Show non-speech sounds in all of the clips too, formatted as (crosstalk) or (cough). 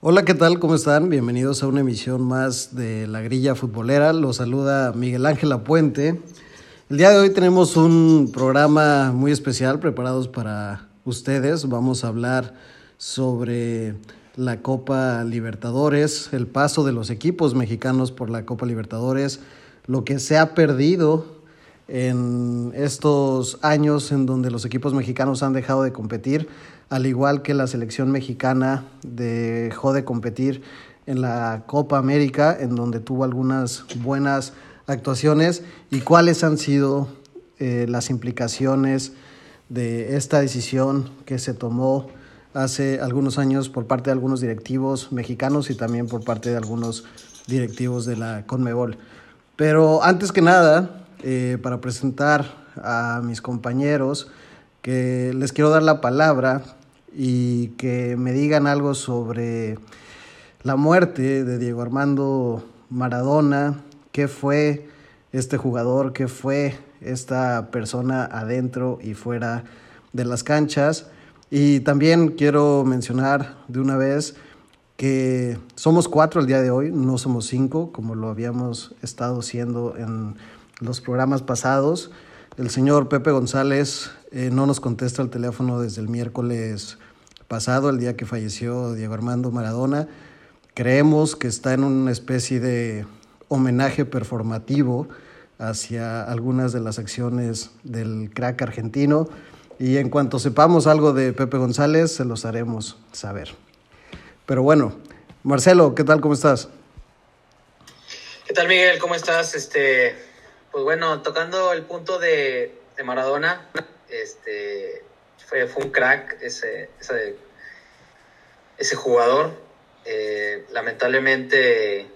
Hola, ¿qué tal? ¿Cómo están? Bienvenidos a una emisión más de La Grilla Futbolera. Los saluda Miguel Ángel Apuente. El día de hoy tenemos un programa muy especial preparados para ustedes. Vamos a hablar sobre la Copa Libertadores, el paso de los equipos mexicanos por la Copa Libertadores, lo que se ha perdido en estos años en donde los equipos mexicanos han dejado de competir al igual que la selección mexicana dejó de competir en la Copa América, en donde tuvo algunas buenas actuaciones, y cuáles han sido eh, las implicaciones de esta decisión que se tomó hace algunos años por parte de algunos directivos mexicanos y también por parte de algunos directivos de la Conmebol. Pero antes que nada, eh, para presentar a mis compañeros, que les quiero dar la palabra y que me digan algo sobre la muerte de Diego Armando Maradona, qué fue este jugador, qué fue esta persona adentro y fuera de las canchas. Y también quiero mencionar de una vez que somos cuatro el día de hoy, no somos cinco, como lo habíamos estado siendo en los programas pasados. El señor Pepe González eh, no nos contesta el teléfono desde el miércoles pasado, el día que falleció Diego Armando Maradona. Creemos que está en una especie de homenaje performativo hacia algunas de las acciones del crack argentino y en cuanto sepamos algo de Pepe González se los haremos saber. Pero bueno, Marcelo, ¿qué tal? ¿Cómo estás? ¿Qué tal, Miguel? ¿Cómo estás? Este, pues bueno, tocando el punto de, Maradona, este, fue, fue un crack ese, ese, jugador. Eh, lamentablemente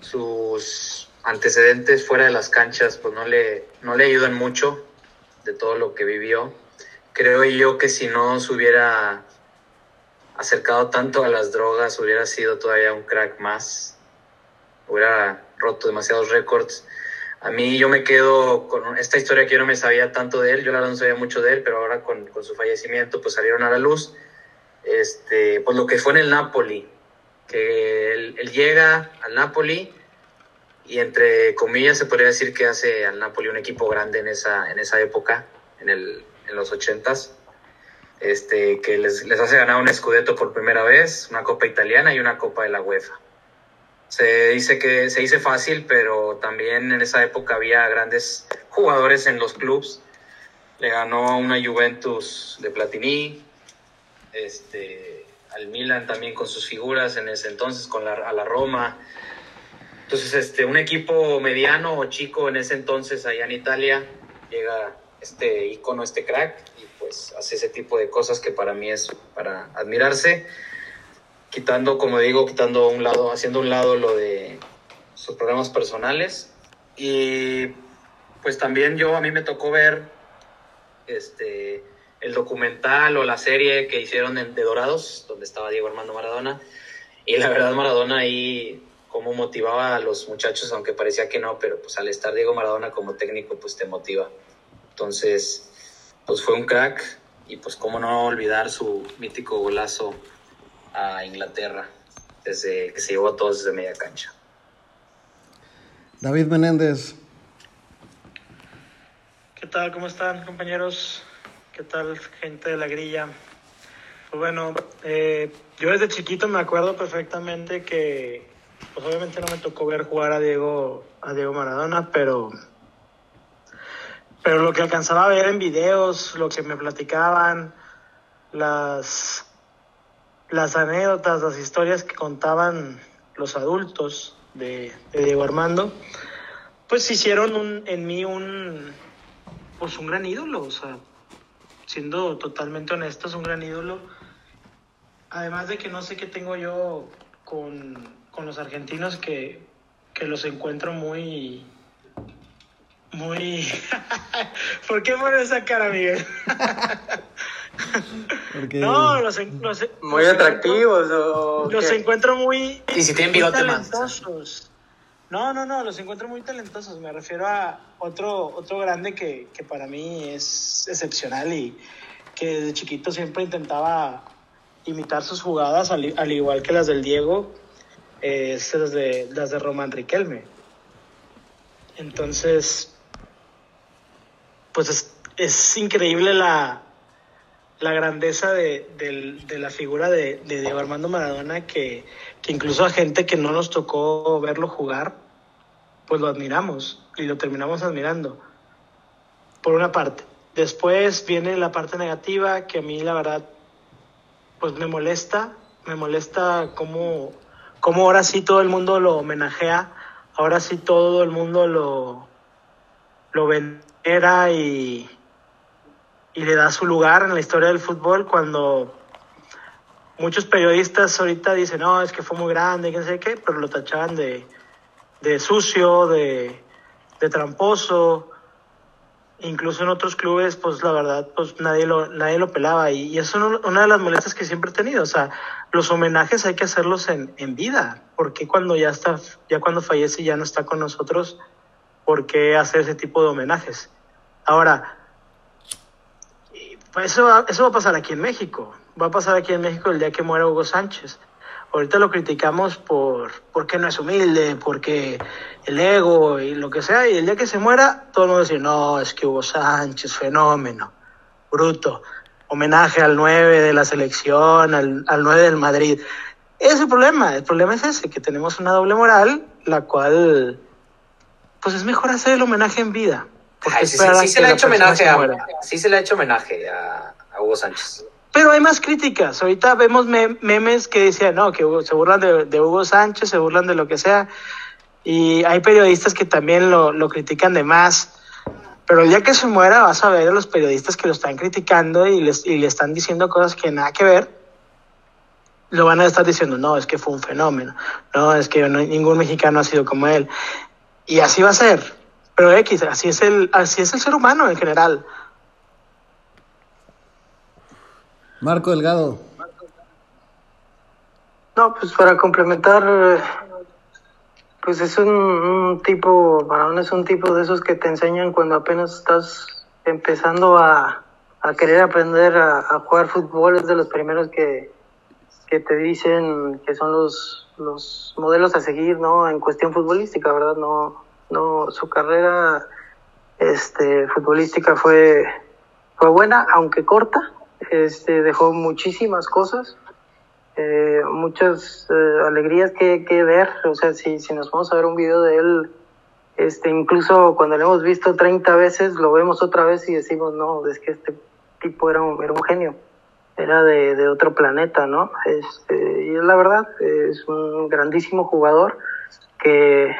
sus antecedentes fuera de las canchas pues no le, no le ayudan mucho de todo lo que vivió. Creo yo que si no se hubiera acercado tanto a las drogas, hubiera sido todavía un crack más. Hubiera roto demasiados récords. A mí yo me quedo con esta historia que yo no me sabía tanto de él, yo la verdad no sabía mucho de él, pero ahora con, con su fallecimiento pues salieron a la luz, este, pues lo que fue en el Napoli, que él, llega al Napoli y entre comillas se podría decir que hace al Napoli un equipo grande en esa, en esa época, en, el, en los ochentas, este, que les, les hace ganar un Scudetto por primera vez, una Copa Italiana y una Copa de la UEFA se dice que se dice fácil, pero también en esa época había grandes jugadores en los clubes. Le ganó una Juventus de Platini, este, al Milan también con sus figuras en ese entonces, con la, a la Roma. Entonces, este, un equipo mediano o chico en ese entonces allá en Italia, llega este icono, este crack, y pues hace ese tipo de cosas que para mí es para admirarse quitando, como digo, quitando un lado, haciendo un lado lo de sus programas personales. Y pues también yo, a mí me tocó ver este, el documental o la serie que hicieron de Dorados, donde estaba Diego Armando Maradona. Y la verdad, Maradona ahí cómo motivaba a los muchachos, aunque parecía que no, pero pues al estar Diego Maradona como técnico, pues te motiva. Entonces, pues fue un crack y pues cómo no olvidar su mítico golazo a Inglaterra, desde que se llevó a todos desde media cancha. David Menéndez. ¿Qué tal? ¿Cómo están compañeros? ¿Qué tal gente de la grilla? Pues bueno, eh, yo desde chiquito me acuerdo perfectamente que, pues obviamente no me tocó ver jugar a Diego, a Diego Maradona, pero, pero lo que alcanzaba a ver en videos, lo que me platicaban, las, las anécdotas, las historias que contaban los adultos de, Diego Armando, pues hicieron un, en mí un, pues un gran ídolo, o sea, siendo totalmente honestos, un gran ídolo. Además de que no sé qué tengo yo con, con los argentinos que, que los encuentro muy... Muy... (laughs) ¿Por qué pones esa cara, Miguel? (laughs) (laughs) Porque... No, los, los muy los atractivos encuentro, o los encuentro muy, Y si tienen bigote talentosos. No, no, no, los encuentro muy talentosos. Me refiero a otro, otro grande que, que para mí es excepcional y que desde chiquito siempre intentaba imitar sus jugadas, al, al igual que las del Diego, eh, es las de, las de Román Riquelme. Entonces, pues es, es increíble la, la grandeza de, de, de, la figura de, de Diego Armando Maradona que, que incluso a gente que no nos tocó verlo jugar, pues lo admiramos y lo terminamos admirando, por una parte. Después viene la parte negativa que a mí la verdad pues me molesta, me molesta cómo, cómo ahora sí todo el mundo lo homenajea, ahora sí todo el mundo lo, lo venera y, y le da su lugar en la historia del fútbol cuando muchos periodistas ahorita dicen, no, es que fue muy grande, no sé qué, pero lo tachaban de, de sucio, de, de tramposo, incluso en otros clubes, pues la verdad, pues nadie lo, nadie lo pelaba. Y, y eso es una de las molestias que siempre he tenido. O sea, los homenajes hay que hacerlos en, en vida. porque cuando ya está, ya cuando fallece y ya no está con nosotros, por qué hacer ese tipo de homenajes? Ahora, pues eso, va, eso va a pasar aquí en México. Va a pasar aquí en México el día que muera Hugo Sánchez. Ahorita lo criticamos por porque no es humilde, porque el ego y lo que sea, y el día que se muera, todo el mundo dice, no, es que Hugo Sánchez, fenómeno, bruto, homenaje al 9 de la selección, al, al 9 del Madrid. Ese es el problema, el problema es ese, que tenemos una doble moral, la cual, pues es mejor hacer el homenaje en vida. Ay, sí, sí, sí, se le ha hecho homenaje a, sí se le ha hecho homenaje a, a Hugo Sánchez. Pero hay más críticas. Ahorita vemos memes que decían, no, que se burlan de, de, Hugo Sánchez, se burlan de lo que sea. Y hay periodistas que también lo, lo, critican de más. Pero el día que se muera vas a ver a los periodistas que lo están criticando y, les, y le están diciendo cosas que nada que ver. Lo van a estar diciendo, no, es que fue un fenómeno. No, es que no, ningún mexicano ha sido como él. Y así va a ser. Pero X, así es el, así es el ser humano en general. Marco Delgado. No, pues para complementar, pues es un, un tipo, Maradona es un tipo de esos que te enseñan cuando apenas estás empezando a, a querer aprender a, a, jugar fútbol, es de los primeros que, que te dicen que son los, los modelos a seguir, ¿no? En cuestión futbolística, ¿verdad? No, no, su carrera este, futbolística fue, fue buena, aunque corta, este, dejó muchísimas cosas, eh, muchas eh, alegrías que, que, ver. O sea, si, si nos vamos a ver un video de él, este, incluso cuando lo hemos visto 30 veces, lo vemos otra vez y decimos, no, es que este tipo era un, era un genio, era de, de otro planeta, ¿no? Este, y es la verdad, es un grandísimo jugador que,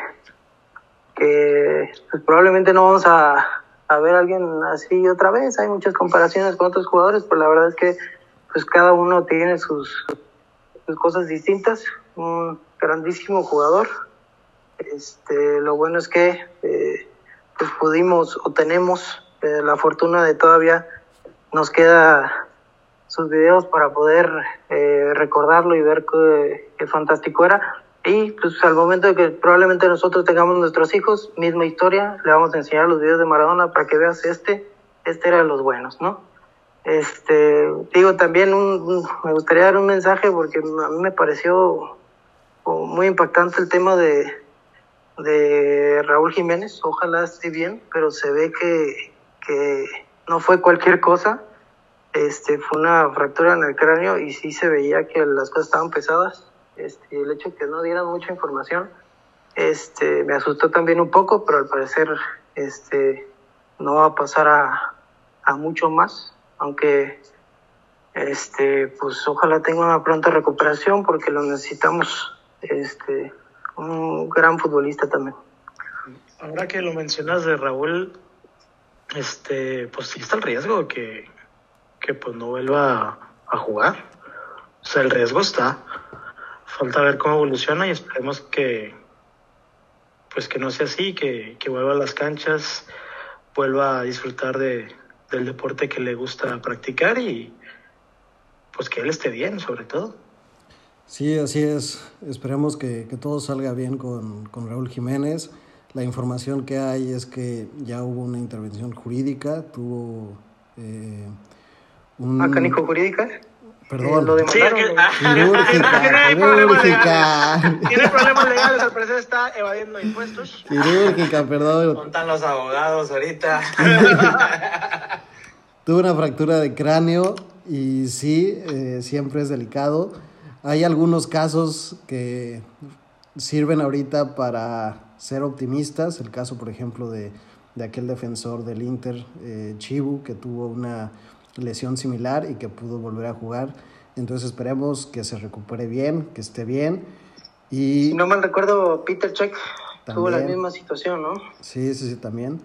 que pues, probablemente no vamos a, a ver a alguien así otra vez. Hay muchas comparaciones con otros jugadores, pero la verdad es que pues cada uno tiene sus, sus cosas distintas. Un grandísimo jugador. Este, lo bueno es que eh, pues pudimos o tenemos eh, la fortuna de todavía nos queda sus videos para poder eh, recordarlo y ver qué, qué fantástico era. Y pues al momento de que probablemente nosotros tengamos nuestros hijos, misma historia, le vamos a enseñar los videos de Maradona para que veas este, este era de los buenos, ¿no? Este, digo también un, me gustaría dar un mensaje porque a mí me pareció muy impactante el tema de, de Raúl Jiménez, ojalá esté bien, pero se ve que, que no fue cualquier cosa, este, fue una fractura en el cráneo y sí se veía que las cosas estaban pesadas este, el hecho de que no dieran mucha información este, me asustó también un poco, pero al parecer este, no va a pasar a, a mucho más, aunque este, pues ojalá tenga una pronta recuperación porque lo necesitamos, este, un gran futbolista también. Ahora que lo mencionas de Raúl, este, pues sí está el riesgo que, que pues no vuelva a jugar. O sea, el riesgo está falta ver cómo evoluciona y esperemos que pues que no sea así, que, que vuelva a las canchas, vuelva a disfrutar de, del deporte que le gusta practicar y pues que él esté bien sobre todo. Sí, así es. Esperemos que, que todo salga bien con, con, Raúl Jiménez. La información que hay es que ya hubo una intervención jurídica, tuvo eh, un... ¿Acánico jurídica? Perdón. lo demandaron. (laughs) quirúrgica, (laughs) quirúrgica. Tiene problemas legales, al parecer está evadiendo impuestos. Quirúrgica, perdón. Montan los abogados ahorita. (laughs) Tuve una fractura de cráneo y sí, eh, siempre es delicado. Hay algunos casos que sirven ahorita para ser optimistas. El caso, por ejemplo, de, de aquel defensor del Inter, eh, Chibu, que tuvo una lesión similar y que pudo volver a jugar. Entonces esperemos que se recupere bien, que esté bien. Y Si no mal recuerdo, Peter Check tuvo la misma situación, ¿no? sí, sí, sí, también.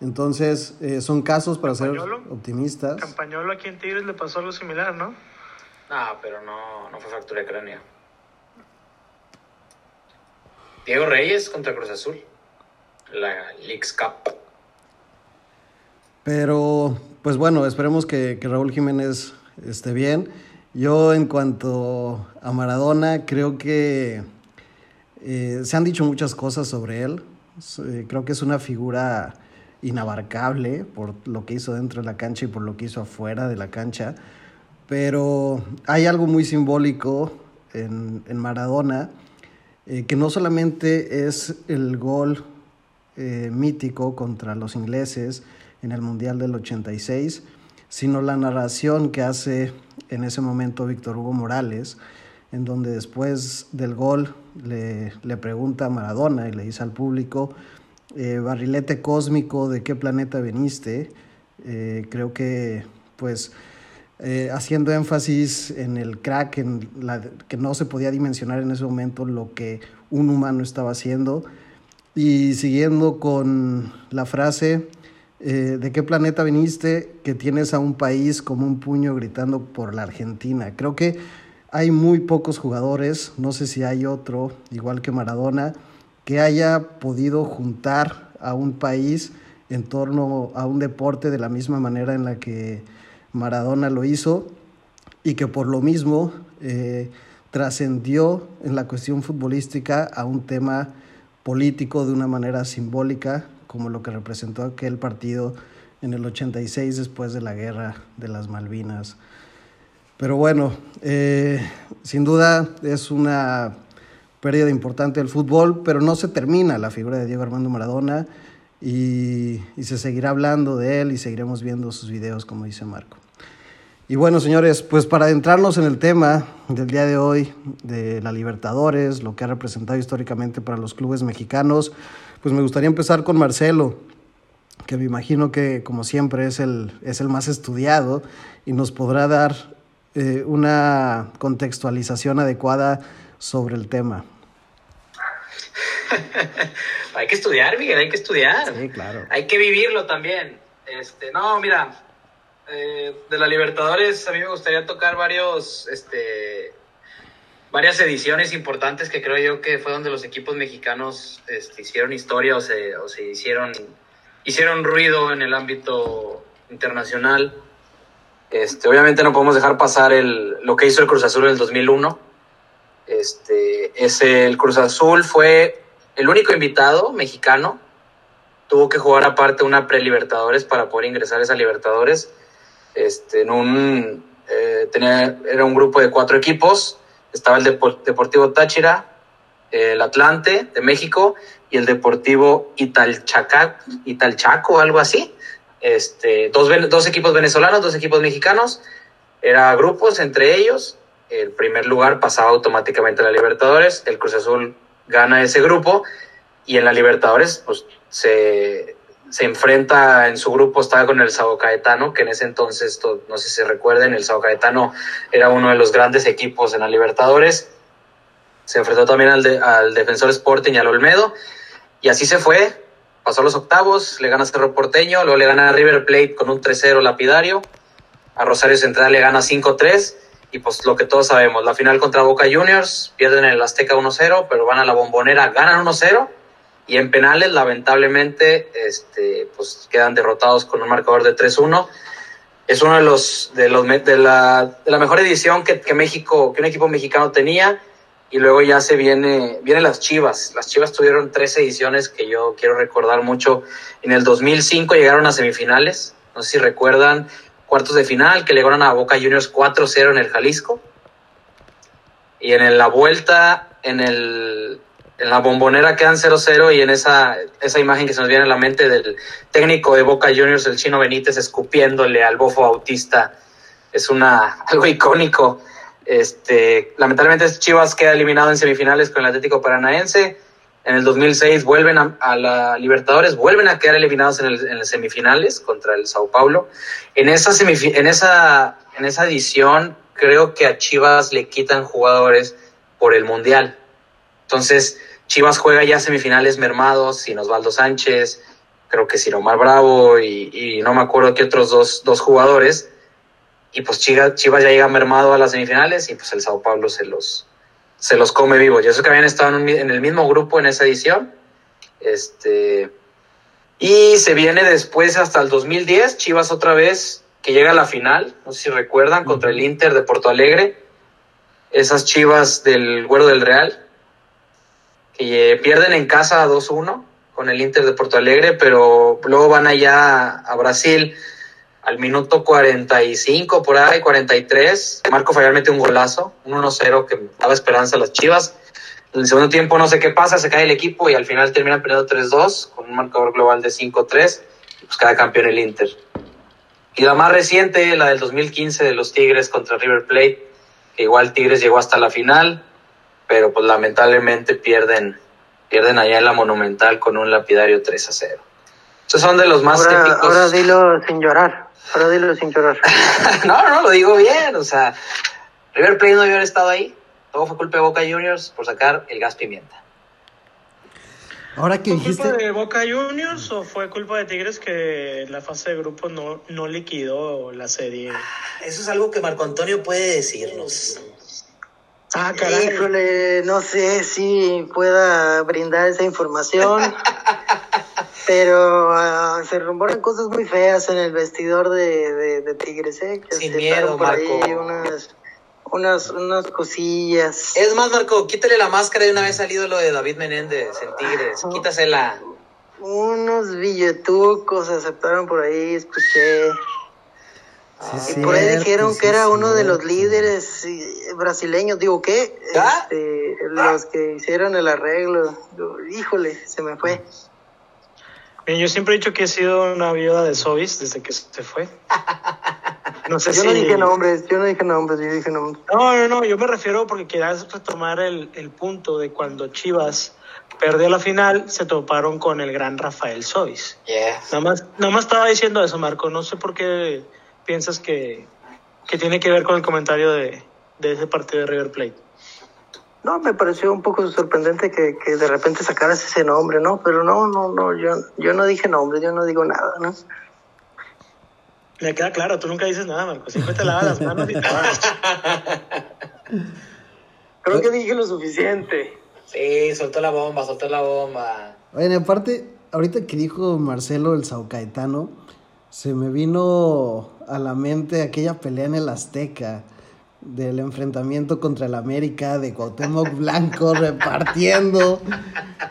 Entonces eh, son casos para ser optimistas. Campañolo aquí en Tigres le pasó algo similar, ¿no? No, pero no, no fue fractura de cráneo. Diego Reyes contra Cruz Azul. La Leagues Cup. Pero, pues bueno, esperemos que, que Raúl Jiménez esté bien. Yo en cuanto a Maradona, creo que eh, se han dicho muchas cosas sobre él. Eh, creo que es una figura inabarcable por lo que hizo dentro de la cancha y por lo que hizo afuera de la cancha. Pero hay algo muy simbólico en, en Maradona, eh, que no solamente es el gol mítico contra los ingleses en el Mundial del 86, sino la narración que hace en ese momento Víctor Hugo Morales, en donde después del gol le, le pregunta a Maradona y le dice al público, eh, barrilete cósmico, ¿de qué planeta veniste? Eh, creo que pues eh, haciendo énfasis en el crack, en la, que no se podía dimensionar en ese momento lo que un humano estaba haciendo. Y siguiendo con la frase, eh, ¿de qué planeta viniste que tienes a un país como un puño gritando por la Argentina? Creo que hay muy pocos jugadores, no sé si hay otro, igual que Maradona, que haya podido juntar a un país en torno a un deporte de la misma manera en la que Maradona lo hizo y que por lo mismo eh, trascendió en la cuestión futbolística a un tema político de una manera simbólica, como lo que representó aquel partido en el 86 después de la guerra de las Malvinas. Pero bueno, eh, sin duda es una pérdida importante del fútbol, pero no se termina la figura de Diego Armando Maradona y, y se seguirá hablando de él y seguiremos viendo sus videos, como dice Marco. Y bueno, señores, pues para adentrarnos en el tema del día de hoy, de la Libertadores, lo que ha representado históricamente para los clubes mexicanos, pues me gustaría empezar con Marcelo, que me imagino que como siempre es el, es el más estudiado y nos podrá dar eh, una contextualización adecuada sobre el tema. (laughs) hay que estudiar, Miguel, hay que estudiar. Sí, claro. Hay que vivirlo también. Este, no, mira, eh, de la Libertadores a mí me gustaría tocar varios, este, varias ediciones importantes que creo yo que fue donde los equipos mexicanos este, hicieron historia o se, o se hicieron, hicieron ruido en el ámbito internacional. Este, obviamente no podemos dejar pasar el, lo que hizo el Cruz Azul en el 2001. Este, ese, el Cruz Azul fue el único invitado mexicano. Tuvo que jugar aparte una pre-Libertadores para poder ingresar a esa Libertadores. Este, en un, eh, tenía, era un grupo de cuatro equipos. Estaba el Depor- Deportivo Táchira, el Atlante de México y el Deportivo Italchaco, algo así. Este, dos, dos equipos venezolanos, dos equipos mexicanos. Era grupos entre ellos. El primer lugar pasaba automáticamente a la Libertadores. El Cruz Azul gana ese grupo. Y en la Libertadores, pues se, se enfrenta en su grupo, estaba con el Sao Caetano, que en ese entonces, to- no sé si recuerden, el Sao Caetano era uno de los grandes equipos en la Libertadores. Se enfrentó también al, de- al Defensor Sporting y al Olmedo. Y así se fue. Pasó los octavos, le gana Cerro Porteño, luego le gana a River Plate con un 3-0 lapidario. A Rosario Central le gana 5-3. Y pues lo que todos sabemos, la final contra Boca Juniors, pierden en el Azteca 1-0, pero van a la bombonera, ganan 1-0. Y en penales, lamentablemente, este, pues quedan derrotados con un marcador de 3-1. Es uno de los, de los de la, de la mejor edición que, que México, que un equipo mexicano tenía. Y luego ya se viene, vienen las Chivas. Las Chivas tuvieron tres ediciones que yo quiero recordar mucho. En el 2005 llegaron a semifinales. No sé si recuerdan cuartos de final, que le ganaron a Boca Juniors 4-0 en el Jalisco. Y en la vuelta, en, el, en la bombonera quedan 0-0 y en esa, esa imagen que se nos viene a la mente del técnico de Boca Juniors, el chino Benítez, escupiéndole al bofo autista, es una, (laughs) algo icónico. Este, lamentablemente Chivas queda eliminado en semifinales con el Atlético Paranaense. En el 2006 vuelven a, la Libertadores, vuelven a quedar eliminados en, el, en las semifinales contra el Sao Paulo. En esa, en, esa, en esa edición creo que a Chivas le quitan jugadores por el Mundial. Entonces, Chivas juega ya semifinales mermados, sin Osvaldo Sánchez, creo que sin Omar Bravo y, y no me acuerdo qué otros dos, dos jugadores. Y pues Chivas, Chivas ya llega mermado a las semifinales y pues el Sao Paulo se los, se los come vivos. Yo sé que habían estado en, un, en, el mismo grupo en esa edición. Este, y se viene después hasta el 2010, Chivas otra vez que llega a la final, no sé si recuerdan, contra el Inter de Porto Alegre, esas chivas del Güero del Real, que pierden en casa 2-1 con el Inter de Porto Alegre, pero luego van allá a Brasil al minuto 45, por ahí, 43. Marco Fallar mete un golazo, un 1-0 que daba esperanza a las chivas. En el segundo tiempo no sé qué pasa, se cae el equipo y al final terminan perdiendo 3-2 con un marcador global de 5-3 y pues cada campeón el Inter. Y la más reciente, la del 2015 de los Tigres contra River Plate, que igual Tigres llegó hasta la final, pero pues lamentablemente pierden, pierden allá en la Monumental con un lapidario 3 a 0. Esos son de los más ahora, típicos. Ahora dilo sin llorar, ahora dilo sin llorar. (laughs) no, no, lo digo bien, o sea, River Plate no hubiera estado ahí, todo fue culpa de Boca Juniors por sacar el gas pimienta. Ahora que ¿Fue dijiste. culpa de Boca Juniors o fue culpa de Tigres que la fase de grupo no, no liquidó la serie? Eso es algo que Marco Antonio puede decirnos. Ah, caray. Híjole, no sé si pueda brindar esa información, (laughs) pero uh, se rumoran cosas muy feas en el vestidor de, de, de Tigres, ¿eh? Que Sin se miedo, por Marco. ahí unas, unas, unas cosillas. Es más, Marco, quítale la máscara de una vez salido lo de David Menéndez en Tigres. Quítasela. Unos billetucos aceptaron por ahí, escuché. Sí, Y por ahí dijeron sí, que era uno de los líderes brasileños. Digo, ¿qué? ¿Ah? Este, los que hicieron el arreglo. Híjole, se me fue. Bien, yo siempre he dicho que he sido una viuda de Sobis desde que se fue. No sé (laughs) Yo si... no dije nombres, yo no dije nombres, yo dije nombres. No, no, no, yo me refiero porque querías retomar el, el punto de cuando Chivas perdió la final, se toparon con el gran Rafael Sobis. Yeah. Nada más, nada más estaba diciendo eso, Marco. No sé por qué piensas que, que tiene que ver con el comentario de, de ese partido de River Plate. No, me pareció un poco sorprendente que, que de repente sacaras ese nombre, ¿no? Pero no, no, no, yo, yo no dije nombres, yo no digo nada, ¿no? Me queda claro, tú nunca dices nada, Marco. Siempre te lavas las (laughs) manos y te vas. Creo que dije lo suficiente. Sí, soltó la bomba, soltó la bomba. Oye, aparte, ahorita que dijo Marcelo el Saucaetano, se me vino a la mente aquella pelea en el Azteca del enfrentamiento contra el América de Cuauhtémoc Blanco (laughs) repartiendo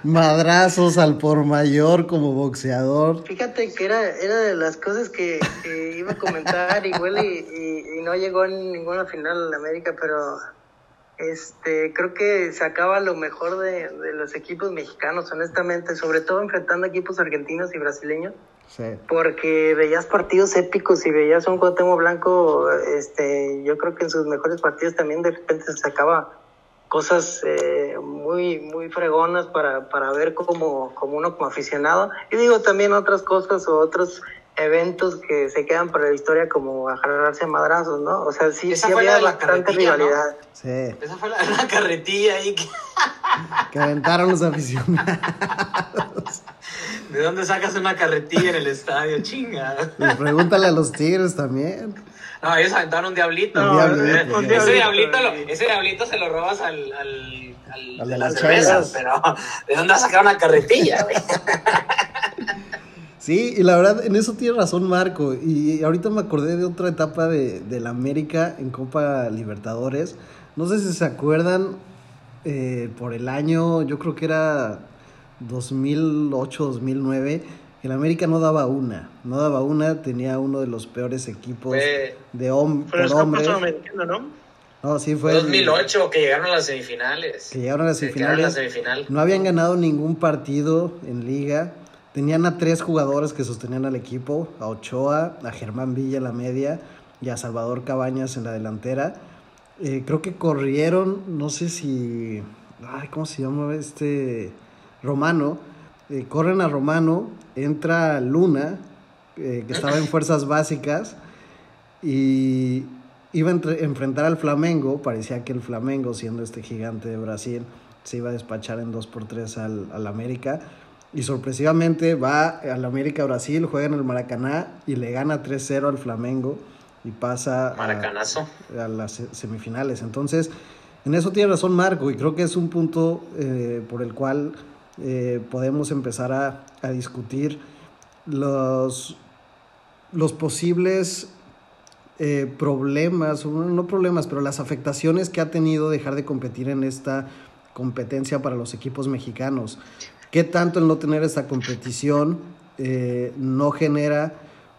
madrazos al por mayor como boxeador. Fíjate que era, era de las cosas que, que iba a comentar igual y, y, y no llegó en ninguna final en América, pero este creo que sacaba lo mejor de, de los equipos mexicanos, honestamente, sobre todo enfrentando equipos argentinos y brasileños. Porque veías partidos épicos y veías un Cuauhtémoc Blanco, este, yo creo que en sus mejores partidos también de repente se sacaba cosas eh, muy muy fregonas para, para ver como, como uno como aficionado. Y digo también otras cosas o otros eventos que se quedan para la historia como agarrarse a madrazos, ¿no? O sea, sí, Esa sí fue la había de la bastante carretilla, ¿no? rivalidad. Sí, Esa fue la, la carretilla ahí. que- que aventaron los aficionados. (laughs) ¿De dónde sacas una carretilla en el estadio? Chinga. Pues pregúntale a los Tigres también. No, ellos aventaron un diablito. Un diablito, Eh, ese, diablito lo- ese diablito se lo robas al, al, al, Al de de las las cervezas, pero ¿de dónde vas a sacar una carretilla, güey? (laughs) Sí, y la verdad, en eso tiene razón Marco. Y ahorita me acordé de otra etapa de, del América en Copa Libertadores. No sé si se acuerdan, eh, por el año, yo creo que era 2008, 2009, El América no daba una, no daba una, tenía uno de los peores equipos de hom es hombres. ¿no? No, sí fue. Fue el- 2008 que llegaron a las semifinales. Que llegaron a las la semifinales. semifinal. No habían ganado ningún partido en liga. Tenían a tres jugadores que sostenían al equipo, a Ochoa, a Germán Villa en la media y a Salvador Cabañas en la delantera. Eh, creo que corrieron, no sé si... Ay, ¿Cómo se llama este? Romano. Eh, corren a Romano, entra Luna, eh, que estaba en (laughs) fuerzas básicas, y iba a entre- enfrentar al Flamengo. Parecía que el Flamengo, siendo este gigante de Brasil, se iba a despachar en 2 por 3 al, al América. Y sorpresivamente va al América Brasil, juega en el Maracaná y le gana 3-0 al Flamengo y pasa a, Maracanazo. a las se- semifinales. Entonces, en eso tiene razón Marco y creo que es un punto eh, por el cual eh, podemos empezar a, a discutir los, los posibles eh, problemas, no problemas, pero las afectaciones que ha tenido dejar de competir en esta competencia para los equipos mexicanos. ¿Qué tanto el no tener esta competición eh, no genera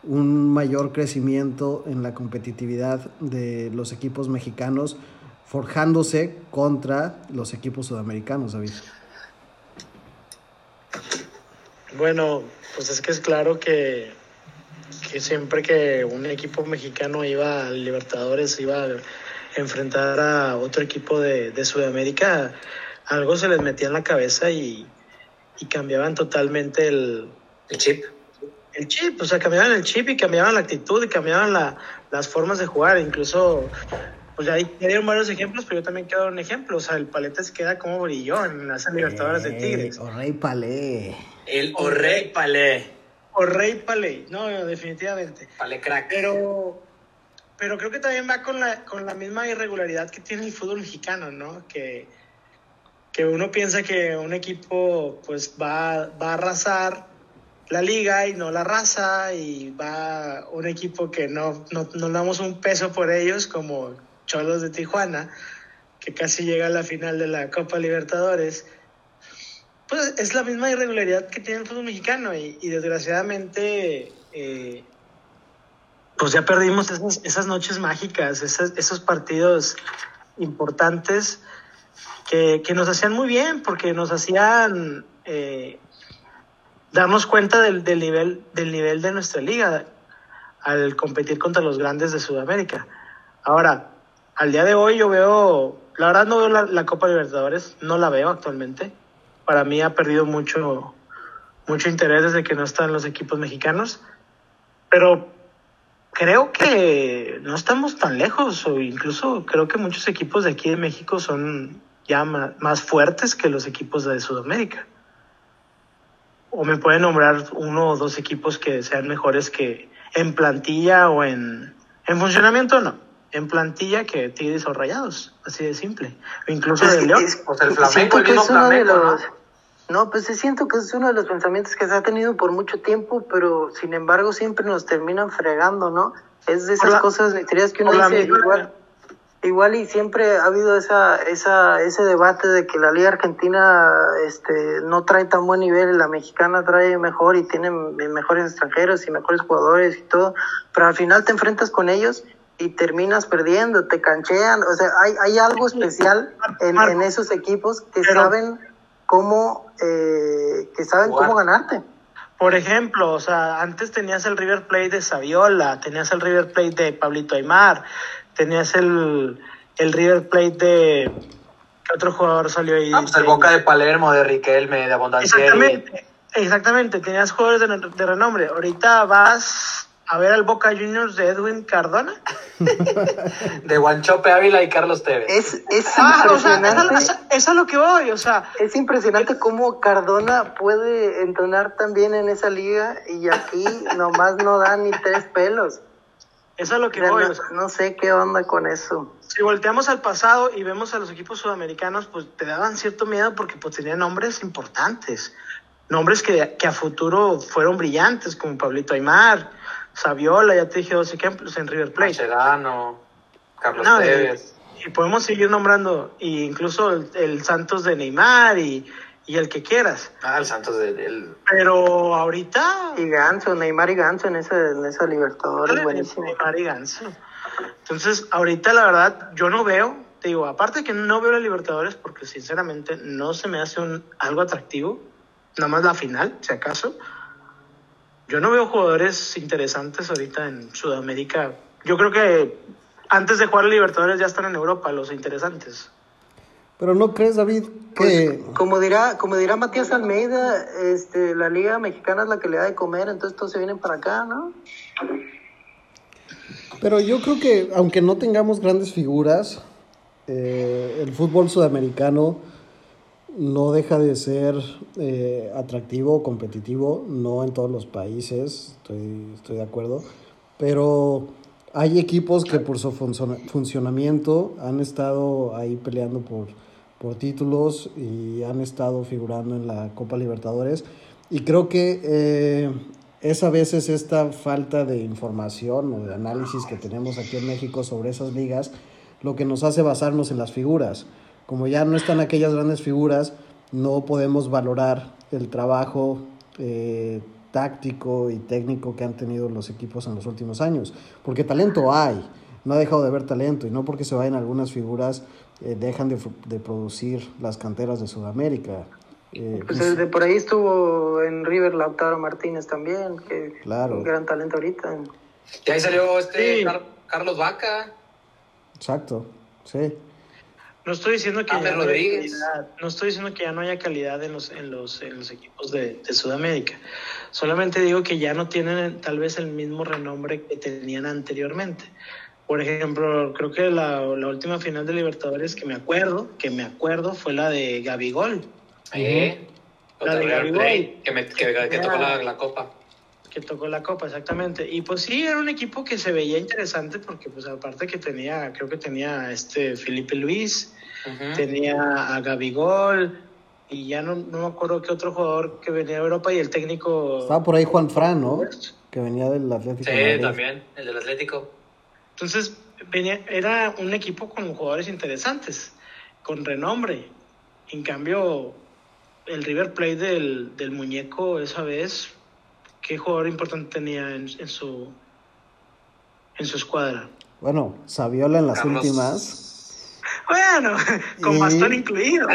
un mayor crecimiento en la competitividad de los equipos mexicanos forjándose contra los equipos sudamericanos, David? Bueno, pues es que es claro que, que siempre que un equipo mexicano iba al Libertadores, iba a enfrentar a otro equipo de, de Sudamérica, algo se les metía en la cabeza y, y cambiaban totalmente el, El chip. el chip, o sea, cambiaban el chip y cambiaban la actitud y cambiaban la- las formas de jugar, incluso, pues ya, ya dieron varios ejemplos, pero yo también quiero dar un ejemplo, o sea, el Paleta se queda como brilló en las Libertadores de Tigres. Eh, o Rey Palé. El Orrey Palé. O Rey Paley, no, no, definitivamente. Palé crack. Pero, pero creo que también va con la, con la misma irregularidad que tiene el fútbol mexicano, ¿no? Que, que uno piensa que un equipo pues va, va a arrasar la liga y no la raza y va un equipo que no, no, no damos un peso por ellos como Cholos de Tijuana, que casi llega a la final de la Copa Libertadores. Pues es la misma irregularidad que tiene el fútbol mexicano y, y desgraciadamente eh, pues ya perdimos esas, esas noches mágicas, esas- esos partidos importantes que, nos hacían muy bien porque nos hacían eh, darnos cuenta del, del nivel, del nivel de nuestra liga al competir contra los grandes de Sudamérica. Ahora, al día de hoy yo veo, la verdad no veo la, la Copa Libertadores, no la veo actualmente. Para mí ha perdido mucho, mucho interés desde que no están los equipos mexicanos, pero creo que no estamos tan lejos, o incluso creo que muchos equipos de aquí de México son ya más fuertes que los equipos de Sudamérica. O me pueden nombrar uno o dos equipos que sean mejores que en plantilla o en, en funcionamiento, no. En plantilla que Tigres o Rayados, así de simple. O incluso de León. es- Pues el Flamengo, siento el que mismo es uno de Flamengo, ¿no? los- ¿no? pues sí siento que es uno de los pensamientos que se ha tenido por mucho tiempo, pero sin embargo siempre nos terminan fregando, ¿no? Es de esas cosas necesarias que uno por la dice igual. Igual y siempre ha habido esa, esa, ese debate de que la liga argentina este, no trae tan buen nivel, y la mexicana trae mejor y tiene me- mejores extranjeros y mejores jugadores y todo, pero al final te enfrentas con ellos y terminas perdiendo, te canchean, o sea, hay, hay algo especial en, esos equipos que Pero- saben cómo, eh, que saben Jugar. cómo ganarte. Por ejemplo, o sea, antes tenías el River Plate de Saviola, tenías el River Plate de Pablito Aymar, tenías el, el River Plate de... ¿Qué otro jugador salió ahí? Ah, pues el De- Boca de Palermo, de Riquelme, de Abondancieri. Exactamente, exactamente, tenías jugadores de, de renombre. Ahorita vas a ver al Boca Juniors de Edwin Cardona. (laughs) De Guanchope Ávila y Carlos Tevez. Es, es Ah, o sea, es impresionante. a, es a- es a lo que voy, o sea, Es impresionante cómo Cardona puede entonar tan bien en esa liga y aquí nomás no da ni tres pelos. Es a lo que voy. no, o sea, no sé qué onda con eso. si volteamos al pasado y vemos a los equipos sudamericanos, pues te daban cierto miedo porque pues tenían nombres importantes. Nombres que, que a futuro fueron brillantes, como Pablito Aymar, Saviola, ya te dije dos ejemplos en River Plate. Mascherano, Carlos No, y, Tevez. y podemos seguir nombrando, y incluso el, el Santos de Neymar y, y el que quieras. Ah, el Santos del... Pero ahorita... Y Ganso, Neymar y Ganso en esa, en esa Libertadores, buenísimo. Neymar y Ganso. Entonces, ahorita la verdad, yo no veo, te digo, aparte que no veo la Libertadores porque sinceramente no se me hace un, algo atractivo, nada más la final, si acaso. Yo no veo jugadores interesantes ahorita en Sudamérica. Yo creo que antes de jugar a Libertadores ya están en Europa los interesantes. Pero no crees, David, que... Pues, como dirá, como dirá Matías Almeida, este, la Liga Mexicana es la que le da de comer, entonces todos se vienen para acá, ¿no? Pero yo creo que, aunque no tengamos grandes figuras, eh, el fútbol sudamericano no deja de ser eh, atractivo, competitivo, no en todos los países, estoy, estoy de acuerdo, pero hay equipos que por su funcionamiento han estado ahí peleando por, por títulos y han estado figurando en la Copa Libertadores. Y creo que eh, es a veces esta falta de información o de análisis que tenemos aquí en México sobre esas ligas lo que nos hace basarnos en las figuras. Como ya no están aquellas grandes figuras, no podemos valorar el trabajo eh, táctico y técnico que han tenido los equipos en los últimos años. Porque talento hay, no ha dejado de haber talento y no porque se vayan algunas figuras eh, dejan de, de, producir las canteras de Sudamérica. Eh, pues de por ahí estuvo en River Lautaro Martínez también, que claro. un gran talento ahorita. Y ahí salió este Carlos Vaca. Exacto, sí. No estoy diciendo que ya no, calidad, no estoy diciendo que ya no haya calidad en los, en los, en los equipos de, de, Sudamérica. Solamente digo que ya no tienen tal vez el mismo renombre que tenían anteriormente. Por ejemplo, creo que la, la última final de Libertadores que me acuerdo, que me acuerdo, fue la de Gabigol. ¿Eh? La de Gabigol. Que, me, que, que tocó la, la copa que tocó la copa, exactamente. Y pues sí, era un equipo que se veía interesante porque pues aparte que tenía, creo que tenía este Felipe Luis, tenía a Gabigol y ya no, no me acuerdo qué otro jugador que venía de Europa y el técnico... Estaba por ahí Juan Fran, ¿no? Que venía del Atlético. Sí, también, el del Atlético. Entonces, venía, era un equipo con jugadores interesantes, con renombre. En cambio, el River Plate del, del muñeco esa vez ¿Qué jugador importante tenía en, su en su escuadra? Bueno, Saviola en las últimas. Bueno, (laughs) con bastón incluido.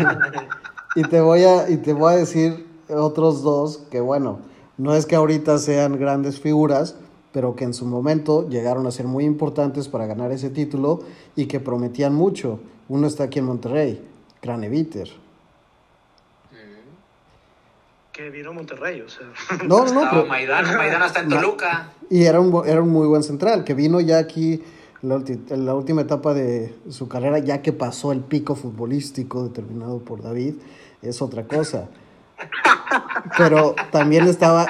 (laughs) y te voy a y te voy a decir otros dos que bueno, no es que ahorita sean grandes figuras, pero que en su momento llegaron a ser muy importantes para ganar ese título y que prometían mucho. Uno está aquí en Monterrey, Craneviter que vino Monterrey, o sea. (laughs) No, no, pero, Maidana, Maidana está en Toluca. Y era un, era un muy buen central, que vino ya aquí en la, última etapa de su carrera, ya que pasó el pico futbolístico determinado por David, es otra cosa. Pero también estaba,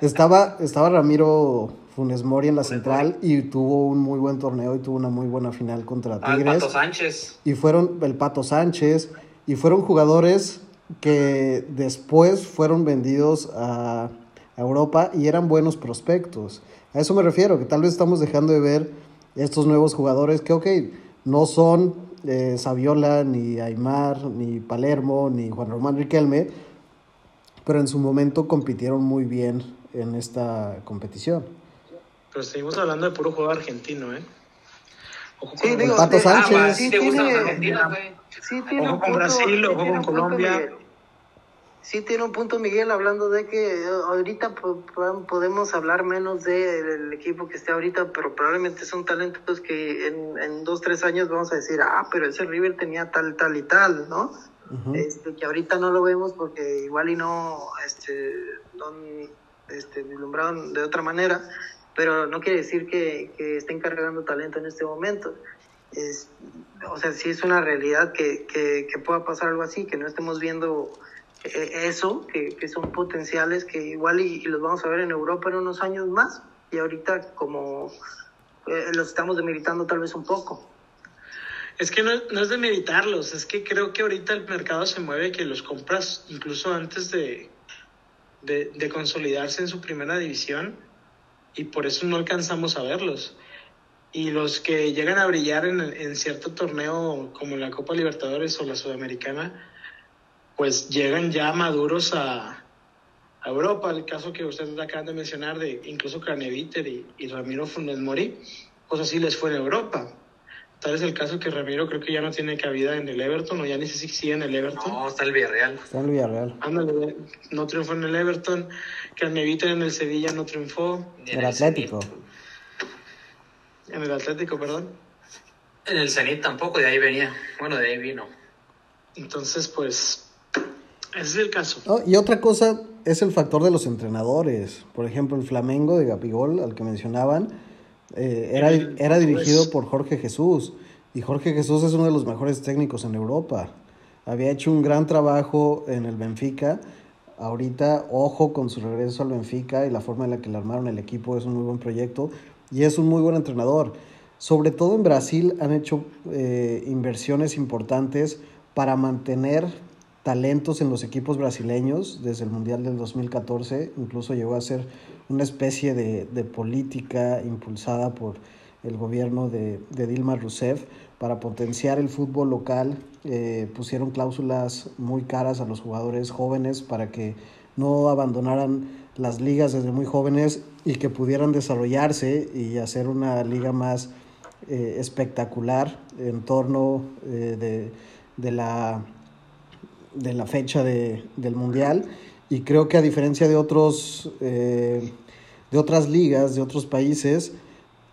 estaba, estaba Ramiro Funes Mori en la central y tuvo un muy buen torneo y tuvo una muy buena final contra Tigres. el Pato Sánchez. Y fueron el Pato Sánchez y fueron jugadores que después fueron vendidos a Europa y eran buenos prospectos. A eso me refiero, que tal vez estamos dejando de ver estos nuevos jugadores que, ok, no son eh, Saviola, ni Aymar, ni Palermo, ni Juan Román Riquelme, pero en su momento compitieron muy bien en esta competición. Pero seguimos hablando de puro juego argentino, ¿eh? sí, digo, Pato Sánchez. sí, Sí, tiene ojo con Brasil, ojo con Colombia. Sí tiene un punto Miguel hablando de que eh, ahorita podemos hablar menos del equipo que esté ahorita, pero probablemente son talentos que en, en dos, tres años vamos a decir, ah, pero ese River tenía tal, tal y tal, ¿no? Este, que ahorita no lo vemos porque igual y no, este, no este, de otra manera, pero no quiere decir que, que estén cargando talento en este momento es, o sea, sí es una realidad que, que, pueda pasar algo así, que no estemos viendo eh, eso, que, que, son potenciales, que igual y, los vamos a ver en Europa en unos años más, y ahorita como eh, los estamos demeritando tal vez un poco. Es que no, no es demeritarlos, es que creo que ahorita el mercado se mueve que los compras incluso antes de, de, de consolidarse en su primera división y por eso no alcanzamos a verlos y los que llegan a brillar en, cierto torneo como la Copa Libertadores o la Sudamericana, pues llegan ya maduros a, a Europa. El caso que ustedes acaban de mencionar de incluso Craneviter y, y Ramiro Funes Mori, pues así les fue en Europa. Tal es el caso que Ramiro creo que ya no tiene cabida en el Everton, o ya ni sé si sigue en el Everton. No, está el Villarreal. Está en el Villarreal. Ándale, no triunfó en el Everton. Craneviter en el Sevilla no triunfó. Ni El Atlético. En el Atlético, perdón. En el Zenit tampoco, de ahí venía. Bueno, de ahí vino. Entonces, pues, ese es el caso. Y otra cosa es el factor de los entrenadores. Por ejemplo, el Flamengo de Gapigol, al que mencionaban, eh, era, era dirigido por Jorge Jesús. Y Jorge Jesús es uno de los mejores técnicos en Europa. Había hecho un gran trabajo en el Benfica. Ahorita, ojo con su regreso al Benfica y la forma en la que le armaron el equipo. Es un muy buen proyecto y es un muy buen entrenador. Sobre todo en Brasil han hecho eh, inversiones importantes para mantener talentos en los equipos brasileños desde el Mundial del 2014. Incluso llegó a ser una especie de, de política impulsada por el gobierno de, de Dilma Rousseff para potenciar el fútbol local. Eh, pusieron cláusulas muy caras a los jugadores jóvenes para que no abandonaran las ligas desde muy jóvenes y que pudieran desarrollarse y hacer una liga más eh, espectacular en torno eh, de, de la de la fecha de, del mundial. Y creo que a diferencia de otros eh, de otras ligas de otros países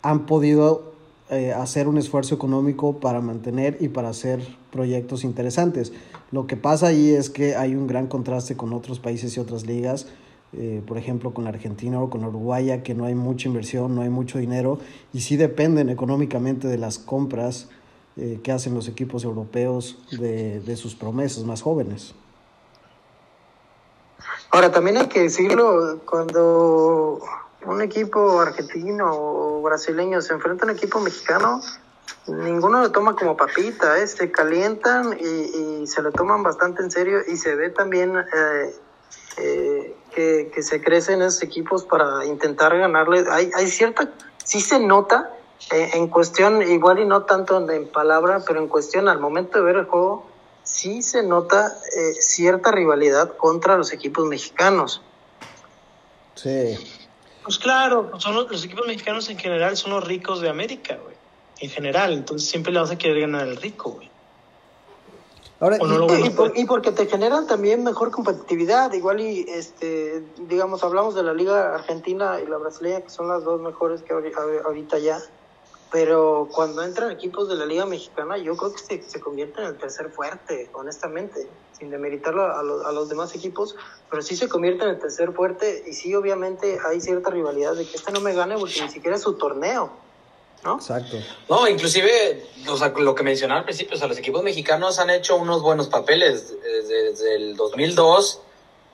han podido eh, hacer un esfuerzo económico para mantener y para hacer proyectos interesantes. Lo que pasa ahí es que hay un gran contraste con otros países y otras ligas eh, por ejemplo con Argentina o con Uruguay que no hay mucha inversión no hay mucho dinero y sí dependen económicamente de las compras eh, que hacen los equipos europeos de, de sus promesas más jóvenes. Ahora, también hay que decirlo, cuando un equipo argentino o brasileño se enfrenta a un equipo mexicano, ninguno lo toma como papita, ¿eh? se calientan y, y se lo toman bastante en serio y se ve también eh, eh, que, que se crecen esos equipos para intentar ganarle. Hay, hay cierta, sí se nota eh, en cuestión, igual y no tanto en palabra, pero en cuestión al momento de ver el juego, sí se nota eh, cierta rivalidad contra los equipos mexicanos. Sí. Pues claro, son los, los equipos mexicanos en general son los ricos de América, güey. En general, entonces siempre le vas a querer ganar al rico, güey. Ahora, no y- Y, y por- y porque te generan también mejor competitividad, igual y este, digamos, hablamos de la liga argentina y la brasileña, que son las dos mejores que ahori- ahori- ahorita ya, pero cuando entran equipos de la liga mexicana, yo creo que se, se convierte en el tercer fuerte, honestamente, sin demeritarlo a, los- a los demás equipos, pero sí se convierte en el tercer fuerte y sí, obviamente, hay cierta rivalidad de que este no me gane porque ni siquiera es su torneo, ¿no? Exacto. No, inclusive, o sea, lo que mencionaba al principio, o sea, los equipos mexicanos han hecho unos buenos papeles desde, desde el 2002,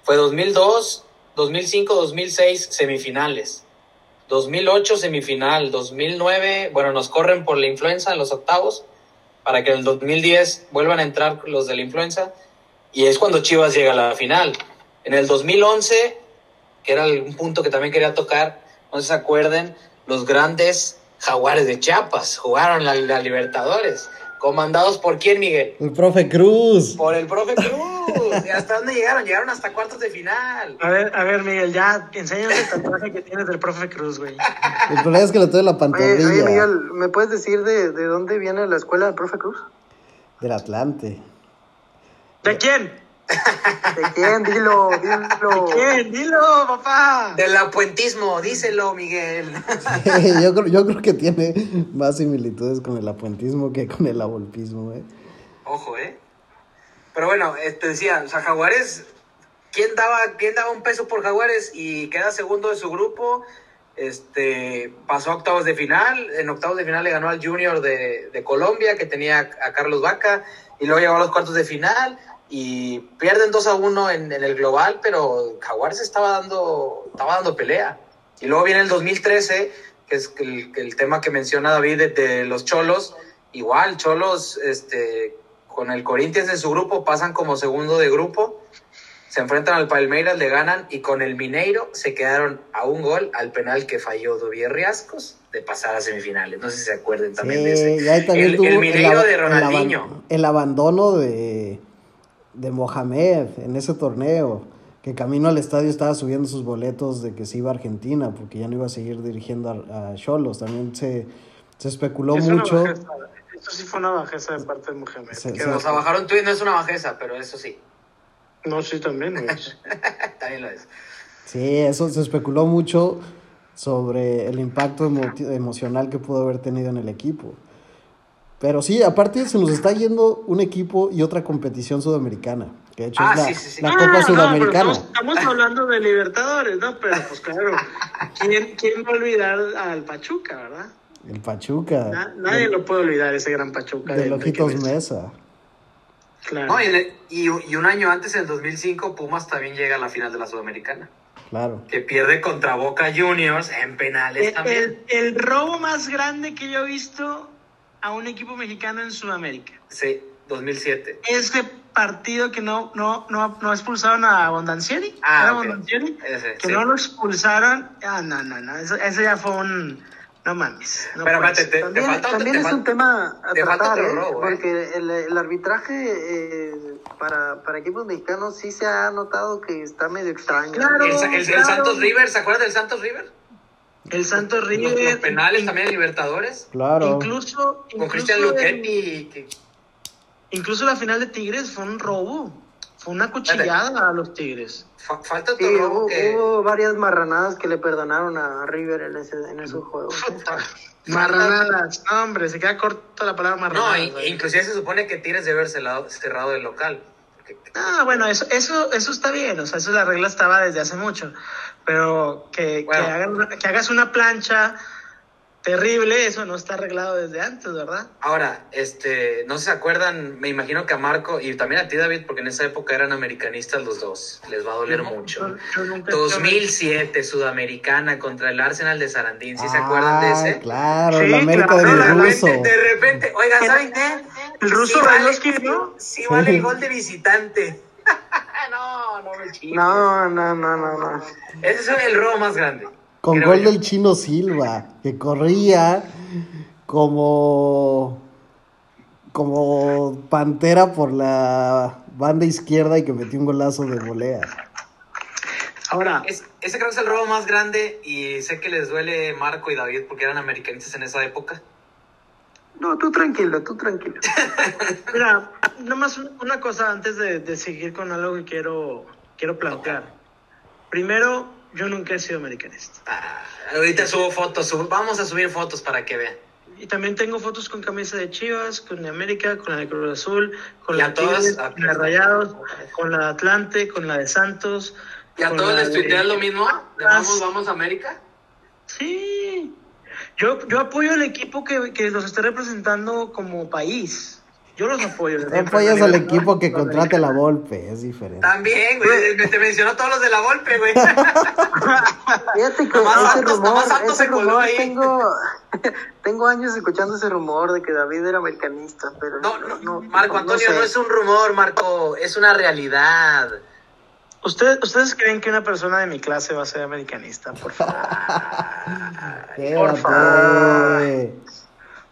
fue 2002, 2005, 2006 semifinales, 2008 semifinal, 2009, bueno, nos corren por la influenza en los octavos, para que en el 2010 vuelvan a entrar los de la influenza, y es cuando Chivas llega a la final. En el 2011, que era un punto que también quería tocar, no se acuerden, los grandes Jaguares de Chiapas jugaron la, la Libertadores. ¿Comandados por quién, Miguel? El profe Cruz. Por el profe Cruz. ¿Y hasta dónde llegaron? Llegaron hasta cuartos de final. A ver, a ver, Miguel, ya enséñanos el tatuaje que tienes del profe Cruz, güey. El problema es que lo tengo en la Oye, pantorrilla oye, Miguel, ¿me puedes decir de, de dónde viene la escuela del profe Cruz? del Atlante. ¿De quién? ¿De quién? Dilo, dilo. ¿De quién? Dilo, papá. Del apuentismo, díselo, Miguel. yo, creo, yo creo que tiene más similitudes con el apuentismo que con el abolpismo. ¿eh? Ojo, ¿eh? Pero bueno, eh, te decía, o sea, Jaguares, ¿quién daba, ¿quién daba un peso por Jaguares? Y queda segundo de su grupo. Este, pasó a octavos de final. En octavos de final le ganó al Junior de, de Colombia, que tenía a Carlos Vaca. Y luego llegó a los cuartos de final. Y pierden 2 a 1 en, en el global, pero Jaguares estaba dando, estaba dando pelea. Y luego viene el 2013, que es el, el tema que menciona David de, de los Cholos. Igual, Cholos, este, con el Corinthians en su grupo, pasan como segundo de grupo, se enfrentan al Palmeiras, le ganan y con el Mineiro se quedaron a un gol al penal que falló Duvier Riascos de pasar a semifinales. No sé si se acuerden también de ese. y ahí también el, Mineiro de Ronaldinho. El, abandono de, de Mohamed en ese torneo, que camino al estadio estaba subiendo sus boletos de que se iba a Argentina, porque ya no iba a seguir dirigiendo a Cholos. También se, se especuló mucho. Eso sí fue una bajeza de parte de Mohamed. Se, que nos bajaron tweet no es una bajeza, pero eso sí. No, sí, también lo es. (laughs) también lo es. Sí, eso se especuló mucho sobre el impacto emocional que pudo haber tenido en el equipo. Pero sí, aparte se nos está yendo un equipo y otra competición sudamericana. Que de hecho ah, es la, sí, sí, sí. la Copa Ah, Sudamericana. No, estamos hablando de Libertadores, ¿no? Pero pues claro, ¿quién, quién va a olvidar al Pachuca, verdad? El Pachuca. Na- nadie lo puede olvidar, ese gran Pachuca. de Lojitos Mesa. Mesa. Claro. No, y, le- y, y un año antes, en el 2005, Pumas también llega a la final de la Sudamericana. Claro. Que pierde contra Boca Juniors en penales el, también. el- el robo más grande que yo he visto a un equipo mexicano en Sudamérica. Sí, 2007. Ese partido que no, no, no, no expulsaron a Bondancieri. Ah, ¿Era. Bondancieri? Ese, que sí. no lo expulsaron. Ah, no, no, no. Eso, eso ya fue un. No mames. No Pero te, También, falta, también te es un tema a te falta tratar, otro ¿eh? robo, ¿eh? porque el, el arbitraje eh, para, para equipos mexicanos sí se ha notado que está medio extraño. Claro. el, el- el claro. Santos River, ¿se acuerdan del Santos River? El Santos River. los penales también en Libertadores. Claro. Incluso. Con incluso Cristian Luchetti. que- Incluso la final de Tigres fue un robo. Fue una cuchillada a los Tigres. fa- falta Sí, robo hubo, que... hubo varias marranadas que le perdonaron a River en, ese, en esos juegos. (laughs) Marranadas. No, hombre, se queda corta la palabra No, marranadas. i- inclusive se supone que Tigres debe haber cerrado, cerrado el local. Porque- Ah, bueno, eso, eso, eso está bien, o sea, eso la regla estaba desde hace mucho. Pero que, Bueno. que, hagan que hagas una plancha terrible, eso no está arreglado desde antes, ¿verdad? Ahora, este, no se acuerdan, me imagino que a Marco y también a ti David, porque en esa época eran americanistas los dos, les va a doler mucho. Yo- yo nunca- 2007, Sudamericana contra el Arsenal de Sarandín, ¿sí se acuerdan de Ah, ese? Claro, Sí, el América claro, de ruso. repente, de repente, oiga, ¿saben qué? El ruso Sí vale, ¿no? sí vale el gol de visitante. No, no me. No, no, no, no, no. Ese es el robo más grande. Con creo gol yo. del chino Silva, que corría como como pantera por la banda izquierda y que metió un golazo de volea. Ahora, Es- ese creo que es el robo más grande y sé que les duele Marco y David porque eran americanistas en esa época. No, tú tranquilo, tú tranquilo. (laughs) mira, nomás un- una cosa antes de, de seguir con algo que quiero, quiero plantear. Primero, yo nunca he sido americanista. Ah, ahorita subo fotos, subo- vamos a subir fotos para que vean. Y también tengo fotos con camisa de Chivas, con de América, con la de Cruz Azul, con ¿Y la de? Tigres, Ah, con la de Rayados, con la de Atlante, con la de Santos. ¿Y a todos les de- tuitean lo mismo? ¿De vamos a América? Sí. Yo, yo apoyo al equipo que, que los esté representando como país. Yo los apoyo. No apoyas al equipo que contrate la Volpe, es diferente. También, güey. Te mencionó todos los de la golpe, güey. (laughs) Fíjate que Nomás ese Santos- rumor, nomás ese se coló rumor ahí. tengo, (laughs) tengo años escuchando ese rumor de que David era americanista, pero No, no, Marco Antonio, no, sé. es un rumor, Marco, es una realidad. ¿Ustedes, ¿Ustedes creen que una persona de mi clase va a ser americanista? Por favor. (laughs) Espérate.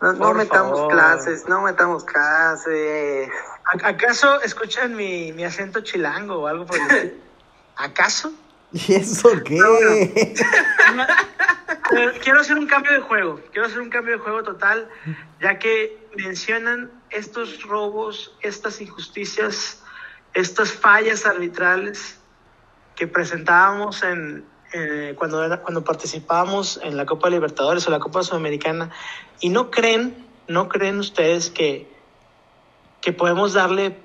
No, no Por metamos favor. clases, no metamos clases. ¿A- ¿Acaso escuchan mi, mi acento chilango o algo por el estilo? (laughs) ¿Acaso? ¿Y eso qué? (laughs) Quiero hacer un cambio de juego. Quiero hacer un cambio de juego total, ya que mencionan estos robos, estas injusticias, estas fallas arbitrales que presentábamos en, cuando, era- cuando participábamos en la Copa Libertadores o la Copa Sudamericana. Y no creen, no creen ustedes que, que podemos darle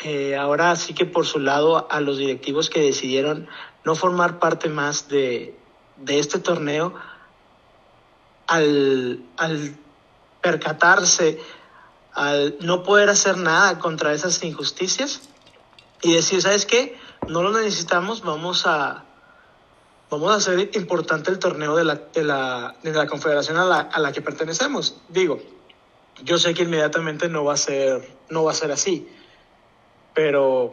eh, ahora sí que por su lado a los directivos que decidieron no formar parte más de, de este torneo al, al percatarse, al no poder hacer nada contra esas injusticias y decir, ¿sabes qué? No lo necesitamos, vamos a, vamos a hacer importante el torneo de la, de la, de la confederación a la, a la que pertenecemos. Digo, yo sé que inmediatamente no va a ser, no va a ser así, pero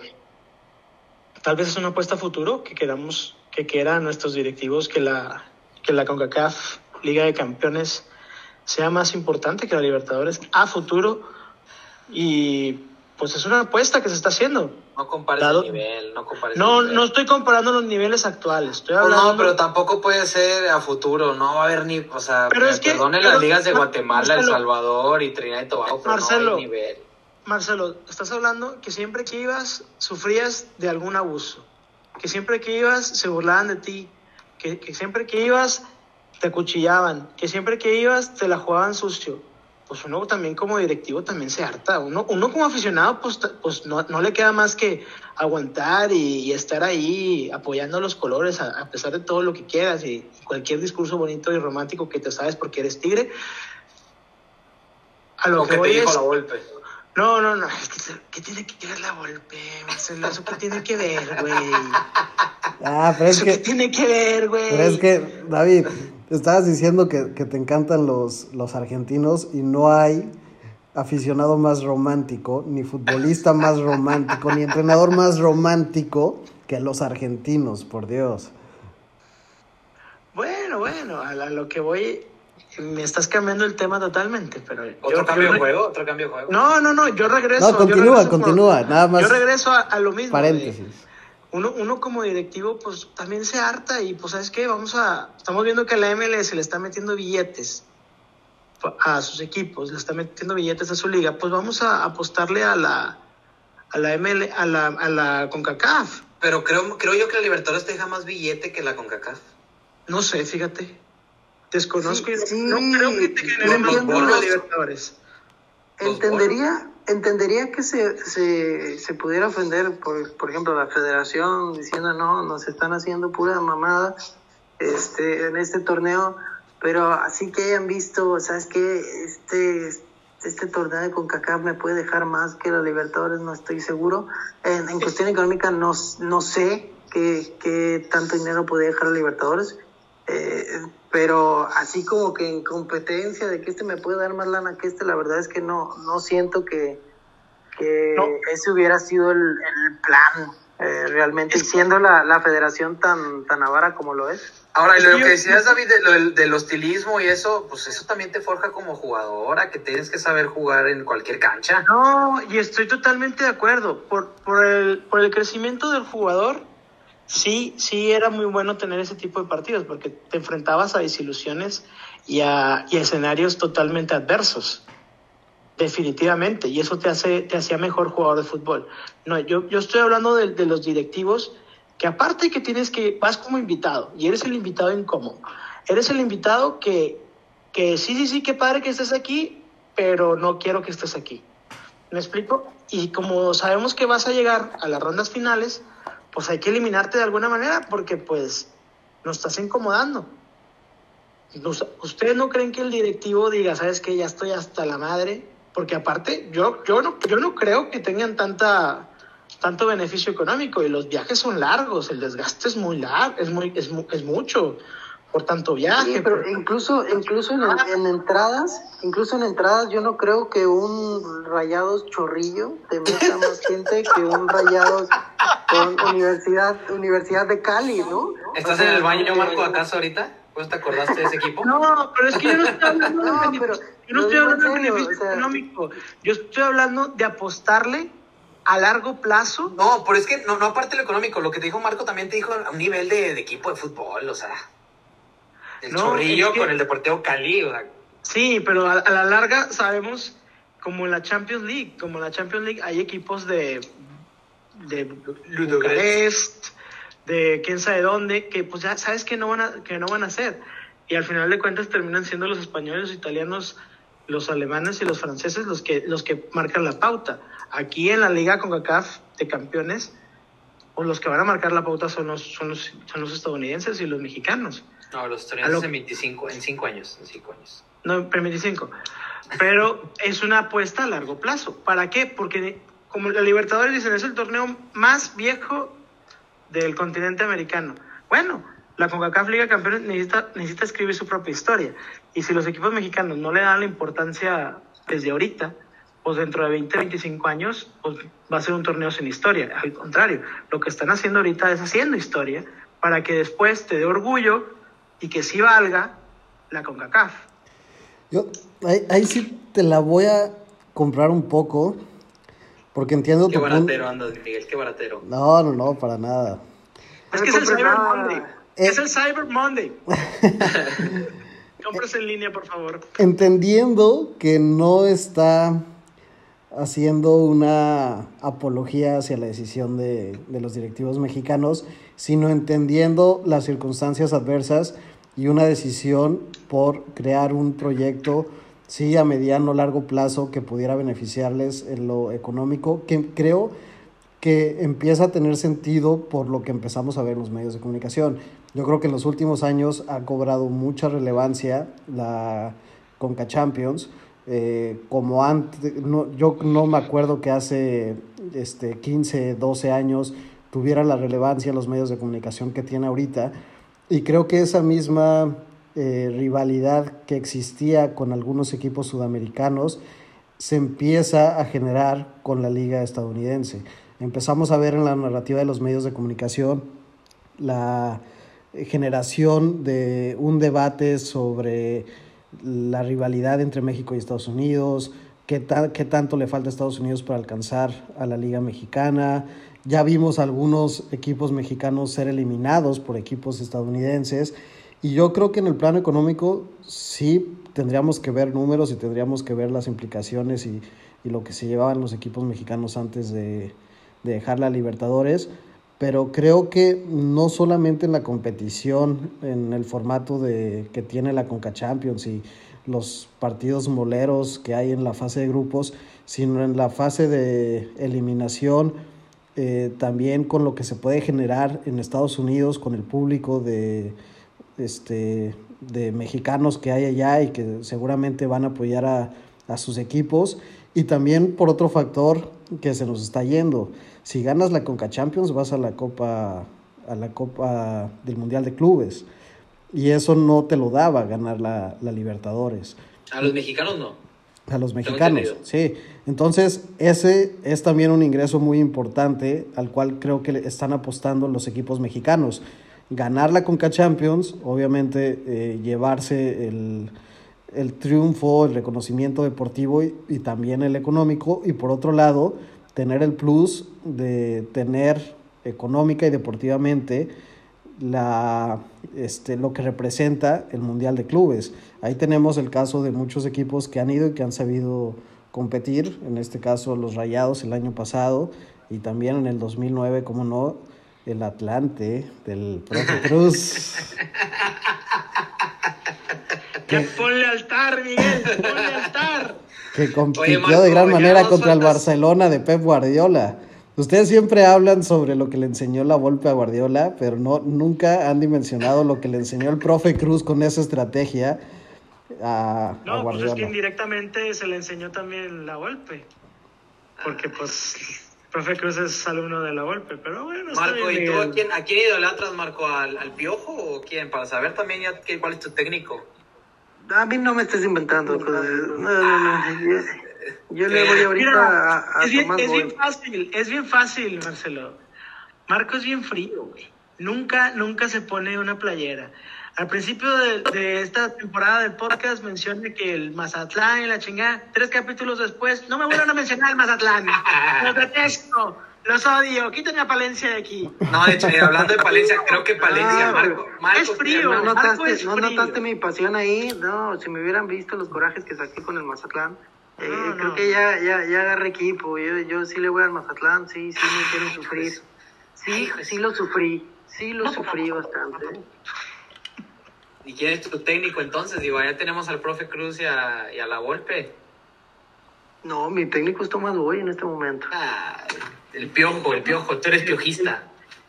tal vez es una apuesta a futuro que queramos que quieran nuestros directivos que la que la CONCACAF Liga de Campeones sea más importante que la Libertadores a futuro y pues es una apuesta que se está haciendo. No compares Dado- el nivel, no compares No, el nivel. no estoy comparando los niveles actuales, estoy hablando... no, pero tampoco puede ser a futuro, no va a haber ni, o sea, Pero es que- las ligas de Guatemala, El Salvador y Trinidad y Tobago, pero Marcelo. no hay nivel. Marcelo, estás hablando que siempre que ibas sufrías de algún abuso, que siempre que ibas se burlaban de ti, que, que siempre que ibas te acuchillaban, que siempre que ibas te la jugaban sucio. Pues uno también como directivo también se harta. Uno, uno como aficionado pues, pues no, no le queda más que aguantar y, y estar ahí apoyando los colores a, a pesar de todo lo que quieras y cualquier discurso bonito y romántico que te sabes porque eres tigre. A lo Lo que que te voy dijo es- la Volpe. no, no, no. es que- ¿Qué tiene que ver la golpe, Marcelo? ¿Eso qué tiene que ver, güey? (laughs) Ah, pero es ¿Eso qué que, tiene que ver, güey? pero es que, David, estabas diciendo que, que te encantan los, los argentinos y no hay aficionado más romántico, ni futbolista más romántico, ni entrenador más romántico que los argentinos, por Dios. Bueno, bueno, a, la- a lo que voy, me estás cambiando el tema totalmente, pero... Otro yo- cambio de juego, otro cambio de juego. No, no, no, yo regreso. No, continúa, regreso por- continúa, nada más. Yo regreso a, a lo mismo. Paréntesis. de- uno, uno como directivo, pues también se harta y pues, ¿sabes qué? Vamos a... Estamos viendo que a la MLS le está metiendo billetes a sus equipos, le está metiendo billetes a su liga, pues vamos a apostarle a la... A la ML, a la, a la CONCACAF. Pero creo, creo yo que la Libertadores te deja más billete que la CONCACAF. No sé, fíjate. Desconozco y no- Sí, no creo que te genere más los- Libertadores. Entendería, entendería que se, se, se pudiera ofender, por, por ejemplo, la federación diciendo, no, nos están haciendo pura mamada este, en este torneo, pero así que hayan visto, ¿sabes qué? Este, este torneo de CONCACAF me puede dejar más que la Libertadores, no estoy seguro. En, en cuestión económica no, no sé qué, qué tanto dinero puede dejar la Libertadores, eh, pero así como que en competencia de que este me puede dar más lana que este, la verdad es que no, no siento que, que No. ese hubiera sido el, el plan eh, realmente, y siendo la, la federación tan, tan avara como lo es. Ahora, lo que decías, David, de- lo del, del hostilismo y eso, pues eso también te forja como jugadora, que tienes que saber jugar en cualquier cancha. No, y estoy totalmente de acuerdo. Por, por, el, por el crecimiento del jugador, sí, sí era muy bueno tener ese tipo de partidos, porque te enfrentabas a desilusiones y a, y escenarios totalmente adversos. Definitivamente, y eso te hace te hacía mejor jugador de fútbol. No, yo, yo estoy hablando de, de los directivos que aparte que tienes que vas como invitado y eres el invitado incómodo. Eres el invitado que que sí, sí, sí, qué padre que estés aquí, pero no quiero que estés aquí. ¿Me explico? Y como sabemos que vas a llegar a las rondas finales, pues hay que eliminarte de alguna manera porque pues nos estás incomodando. Nos- ¿Ustedes no creen que el directivo diga, sabes que ya estoy hasta la madre? Porque aparte, yo, yo, no, yo no creo que tengan tanta, tanto beneficio económico y los viajes son largos, el desgaste es muy largo, es, muy, es, es mucho por tanto viaje. Sí, pero por- incluso, incluso en, en entradas, incluso en entradas, yo no creo que un Rayados Chorrillo te meta más gente que un Rayados con Universidad, Universidad de Cali, ¿no? ¿Estás O sea, en el baño, eh, Marco, acaso ahorita? ¿Pues te acordaste de ese equipo? No, pero es que yo no estoy hablando de (laughs) No, beneficio, pero yo no estoy hablando de serio, beneficio o sea- económico. Yo estoy hablando de apostarle a largo plazo. No, pero es que no, no aparte de lo económico, lo que te dijo Marco también te dijo a un nivel de, de equipo de fútbol, o sea. El No, chorrillo es que- con el Deportivo Cali, o sea. Sí, pero a, a la larga sabemos, como en la Champions League, como en la Champions League hay equipos de, de Bucarest, de quién sabe dónde, que pues ya sabes que no van a, que no van a hacer. Y al final de cuentas terminan siendo los españoles, los italianos, los alemanes y los franceses los que, los que marcan la pauta. Aquí en la liga con CACAF de campeones, pues los que van a marcar la pauta son los, son los, son los estadounidenses y los mexicanos. No, los estadounidenses lo- en 25, en 5 años, en 5 años. No, en 25. Pero es una apuesta a largo plazo. ¿Para qué? Porque como la Libertadores dicen, es el torneo más viejo del continente americano. Bueno, la CONCACAF Liga Campeones necesita, necesita escribir su propia historia. Y si los equipos mexicanos no le dan la importancia desde ahorita, pues dentro de 20, 25 años, pues va a ser un torneo sin historia. Al contrario, lo que están haciendo ahorita es haciendo historia para que después te dé orgullo y que sí valga la CONCACAF. Yo ahí sí te la voy a comprar un poco, Porque entiendo Qué tu punto. baratero andas, Miguel, qué baratero. No, no, no, para nada. Es No que es el Cyber nada. Monday. Eh. Es el Cyber Monday. (laughs) Compres en línea, por favor. Entendiendo que no está haciendo una apología hacia la decisión de, de los directivos mexicanos, sino entendiendo las circunstancias adversas y una decisión por crear un proyecto, sí, a mediano largo plazo que pudiera beneficiarles en lo económico, que creo que empieza a tener sentido por lo que empezamos a ver en los medios de comunicación. Yo creo que en los últimos años ha cobrado mucha relevancia la Conca Champions. eh, como antes, no, yo no me acuerdo que hace este, 15, 12 años tuviera la relevancia en los medios de comunicación que tiene ahorita. Y creo que esa misma eh, rivalidad que existía con algunos equipos sudamericanos se empieza a generar con la liga estadounidense. Empezamos a ver en la narrativa de los medios de comunicación la generación de un debate sobre la rivalidad entre México y Estados Unidos, qué, qué tanto le falta a Estados Unidos para alcanzar a la Liga Mexicana. Ya vimos algunos equipos mexicanos ser eliminados por equipos estadounidenses. Y yo creo que en el plano económico sí tendríamos que ver números y tendríamos que ver las implicaciones y, y lo que se llevaban los equipos mexicanos antes de, de dejar la Libertadores. Pero creo que no solamente en la competición, en el formato de, que tiene la Conca Champions y los partidos moleros que hay en la fase de grupos, sino en la fase de eliminación, eh, también con lo que se puede generar en Estados Unidos con el público de, este, de mexicanos que hay allá y que seguramente van a apoyar a, a sus equipos. Y también por otro factor que se nos está yendo. Si ganas la Conca Champions, vas a la Copa, a la Copa del Mundial de Clubes. Y eso no te lo daba ganar la, la Libertadores. A los mexicanos no. A los mexicanos, sí. Entonces, ese es también un ingreso muy importante al cual creo que están apostando los equipos mexicanos. Ganar la Conca Champions, obviamente eh, llevarse el, el triunfo, el reconocimiento deportivo y, y también el económico. Y por otro lado, tener el plus de tener económica y deportivamente la, este, lo que representa el Mundial de Clubes. Ahí tenemos el caso de muchos equipos que han ido y que han sabido competir, en este caso los Rayados el año pasado y también en el 2009, como no, el Atlante del Profe Cruz. (laughs) Que ponle altar, Miguel, ponle altar. (laughs) que compitió Oye, Marco, de gran manera contra el Barcelona de Pep Guardiola. Ustedes siempre hablan sobre lo que le enseñó la Volpe a Guardiola, pero no, nunca han dimensionado lo que le enseñó el profe Cruz con esa estrategia a, a No, pues es que indirectamente se le enseñó también la golpe. Porque pues profe Cruz es alumno de la golpe, pero bueno, está Marco, bien, ¿y tú a quién, a quién idolatras, Marco? ¿Al, al Piojo o quién? Para saber también ya qué- cuál es tu técnico. A mí no me estés inventando cosas. No, no, no. Yo, yo le voy ahorita Mira, a, a es, bien, Tomás es bien Boy. fácil, es bien fácil, Marcelo. Marco es bien frío, güey. Nunca, nunca se pone una playera. Al principio de, de esta temporada del podcast mencioné que el Mazatlán y la chingada, tres capítulos después, no me vuelvan a mencionar el Mazatlán. Los detesto, los odio, quítenme a Palencia de aquí. No, de hecho, eh, hablando de Palencia, creo que Palencia, Marco, Es frío. ¿No Marco notaste, es ¿No frío. notaste mi pasión ahí? No, si me hubieran visto los corajes que saqué con el Mazatlán. eh, No, creo no. que ya, ya, ya agarré equipo. Yo, yo sí le voy al Mazatlán, sí, sí me quieren sufrir. Sí, sí lo sufrí, sí lo sufrí bastante. ¿Y quién es tu técnico entonces? Digo, ya tenemos al profe Cruz y a, y a la Volpe. No, mi técnico es Tomás Boy en este momento. Ah, el piojo, el piojo, tú eres piojista.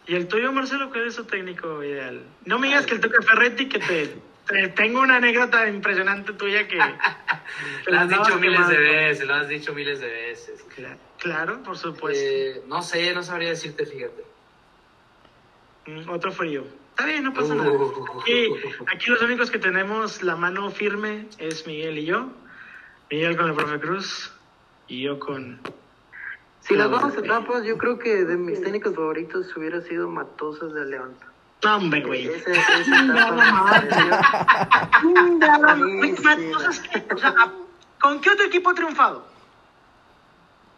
¿Y el tuyo, Marcelo, cuál es su técnico ideal? No me digas que el Tuca Ferretti, que te, te- tengo una anécdota impresionante tuya que... (laughs) que Lo la has dicho miles de veces, lo has dicho miles de veces. Cla- Claro, por supuesto. Eh, no sé, no sabría decirte, fíjate. Mm, Otro frío. Está bien, no pasa nada. (laughs) Aquí, aquí los únicos que tenemos la mano firme es Miguel y yo. Miguel con el profe Cruz y yo con... Si las vamos etapas, yo creo que de mis técnicos favoritos hubiera sido Matosas de León. No, hombre, güey. (laughs) Matosas, o sea, ¿Con qué otro equipo ha triunfado?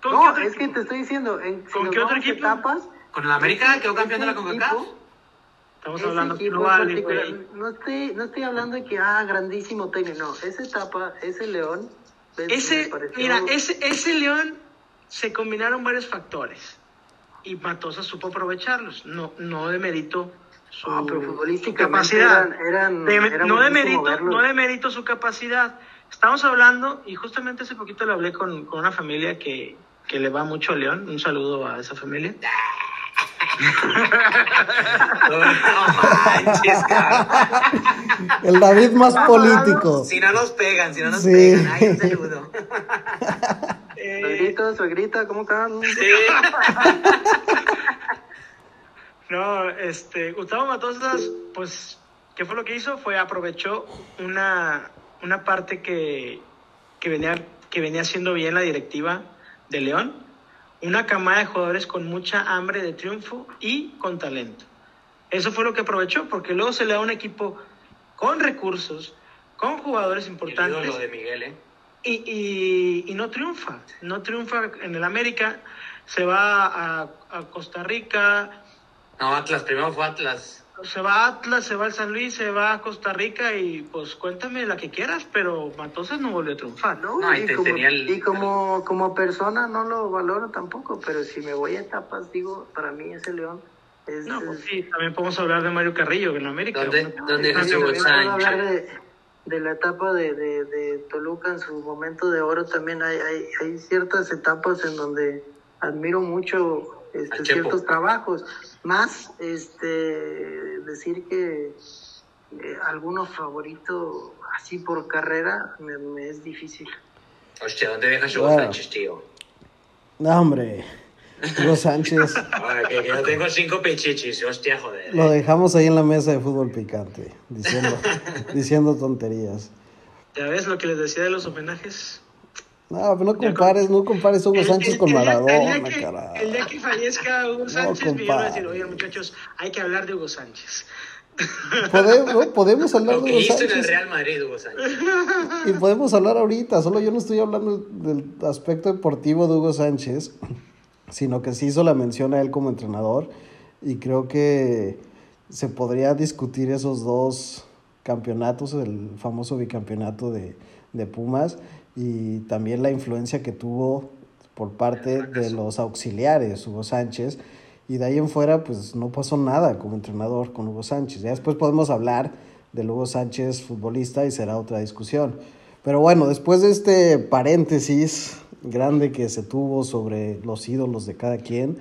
¿Con no, qué otro es que equipo? te estoy diciendo, en, si ¿Con qué otro a equipo? etapas, Con el América quedó campeón de la ese CONCACAF. Estamos ese hablando global, güey. no estoy, no estoy hablando de que, ah, grandísimo técnico, no, esa etapa, ese León, Ese, pareció- mira, ese, ese León se combinaron varios factores y Matosa supo aprovecharlos. No, no de mérito su, Ah, pero capacidad. eran- eran- De- era no de mérito, no de mérito su capacidad. Estamos hablando, y justamente hace poquito le hablé con, con una familia que, que le va mucho a León. Un saludo a esa familia. No manches, cabrón. El David más político. Si no nos pegan, si no nos Sí. pegan. Ay, un saludo. Eh, Suegrito, suegrita, ¿cómo están? Sí. (laughs) No, este, Gustavo Matosas, pues, ¿qué fue lo que hizo? Fue aprovechó una, una parte que, que, venía, que venía haciendo bien la directiva de León, una camada de jugadores con mucha hambre de triunfo y con talento. Eso fue lo que aprovechó, porque luego se le da un equipo con recursos, con jugadores El importantes ídolo de Miguel, ¿eh? y, y, y no triunfa, no triunfa en el América, se va a, a Costa Rica, No, Atlas, primero fue Atlas. Se va a Atlas, se va al San Luis, se va a Costa Rica y pues cuéntame la que quieras, pero Matosas no volvió a triunfar. No, No, y y, te- como, tenía el- y como, como persona no lo valoro tampoco, pero si me voy a etapas, digo, para mí ese León es... No, pues es- sí, también podemos hablar de Mario Carrillo en América. ¿Dónde, Bueno, dónde hablar de, de la etapa de, de, de Toluca en su momento de oro también hay, hay, hay ciertas etapas en donde admiro mucho este, ciertos trabajos más este decir que eh, alguno favorito así por carrera me, me es difícil Hostia, ¿dónde deja Hugo Bueno. Sánchez, tío? No, hombre. Hugo Sánchez. (laughs) Que, que yo tengo cinco pichichis, hostia, joder. Lo dejamos ahí en la mesa de fútbol picante, diciendo, (laughs) diciendo tonterías. ¿Ya ves lo que les decía de los homenajes? No, pero no compares, no compares Hugo El- Sánchez el- con Maradona, que- carajo. El día que fallezca Hugo Sánchez, me iban a decir, oye muchachos, hay que hablar de Hugo Sánchez. (laughs) Podemos, no, podemos hablar Lo de que Hugo hizo en el Sánchez Real Madrid, Hugo Sánchez. y podemos hablar ahorita, solo yo no estoy hablando del aspecto deportivo de Hugo Sánchez, sino que sí hizo la mención a él como entrenador y creo que se podría discutir esos dos campeonatos, el famoso bicampeonato de, de Pumas y también la influencia que tuvo por parte de los auxiliares, Hugo Sánchez, y de ahí en fuera pues no pasó nada como entrenador con Hugo Sánchez. Ya después podemos hablar del Hugo Sánchez futbolista y será otra discusión. Pero bueno, después de este paréntesis grande que se tuvo sobre los ídolos de cada quien,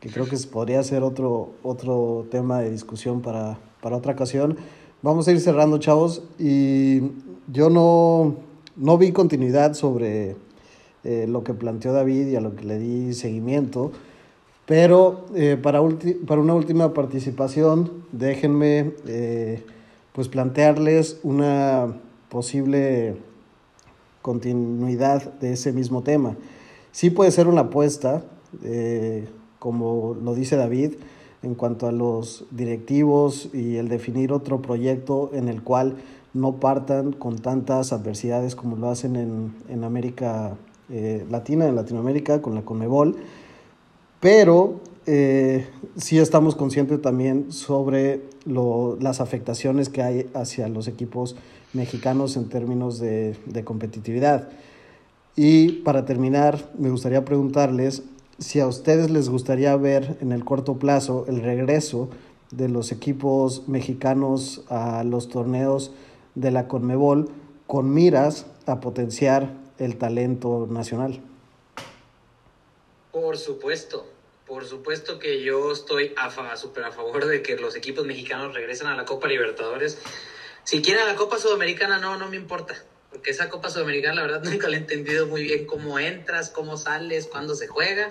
que creo que podría ser otro, otro tema de discusión para, para otra ocasión, vamos a ir cerrando, chavos. Y yo no, no vi continuidad sobre eh, lo que planteó David y a lo que le di seguimiento. Pero eh, para, para una última participación, déjenme eh, pues plantearles una posible continuidad de ese mismo tema. Sí puede ser una apuesta, como lo dice David, en cuanto a los directivos y el definir otro proyecto en el cual no partan con tantas adversidades como lo hacen en, en América eh, Latina, en Latinoamérica, con la Conmebol. Pero eh, sí estamos conscientes también sobre lo- las afectaciones que hay hacia los equipos mexicanos en términos de, de competitividad. Y para terminar, me gustaría preguntarles si a ustedes les gustaría ver en el corto plazo el regreso de los equipos mexicanos a los torneos de la Conmebol con miras a potenciar el talento nacional. Por supuesto, por supuesto que yo estoy a, súper a favor de que los equipos mexicanos regresen a la Copa Libertadores. Si quieren a la Copa Sudamericana, no, no me importa. Porque esa Copa Sudamericana, la verdad, (laughs) nunca la he entendido muy bien cómo entras, cómo sales, cuándo se juega.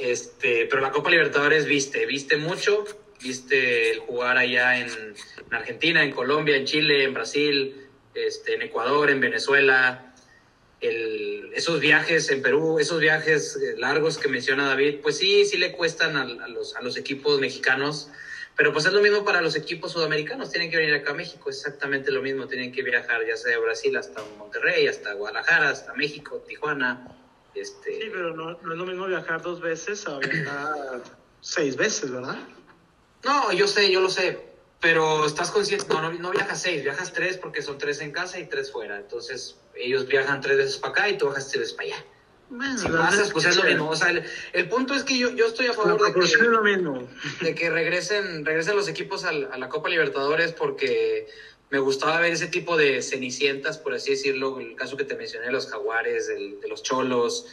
Este, pero la Copa Libertadores viste, viste mucho, viste el jugar allá en, en Argentina, en Colombia, en Chile, en Brasil, este, en Ecuador, en Venezuela, el, esos viajes en Perú, esos viajes eh, largos que menciona David, pues sí, sí le cuestan a, los, a los equipos mexicanos, pero pues es lo mismo para los equipos sudamericanos, tienen que venir acá a México, exactamente lo mismo, tienen que viajar ya sea de Brasil hasta Monterrey, hasta Guadalajara, hasta México, Tijuana, Este... Sí, pero no, no es lo mismo viajar dos veces a viajar seis veces, ¿verdad? No, yo sé, yo lo sé, pero estás consciente, no, no, viajas seis, viajas tres porque son tres en casa y tres fuera. Entonces, ellos viajan tres veces para acá y tú viajas tres veces para allá. si pasas, pues es lo mismo. O sea, el, punto es que yo, yo estoy a favor de que, de que regresen, regresen los equipos a la Copa Libertadores porque me gustaba ver ese tipo de cenicientas, por así decirlo, el caso que te mencioné, los jaguares, de los cholos,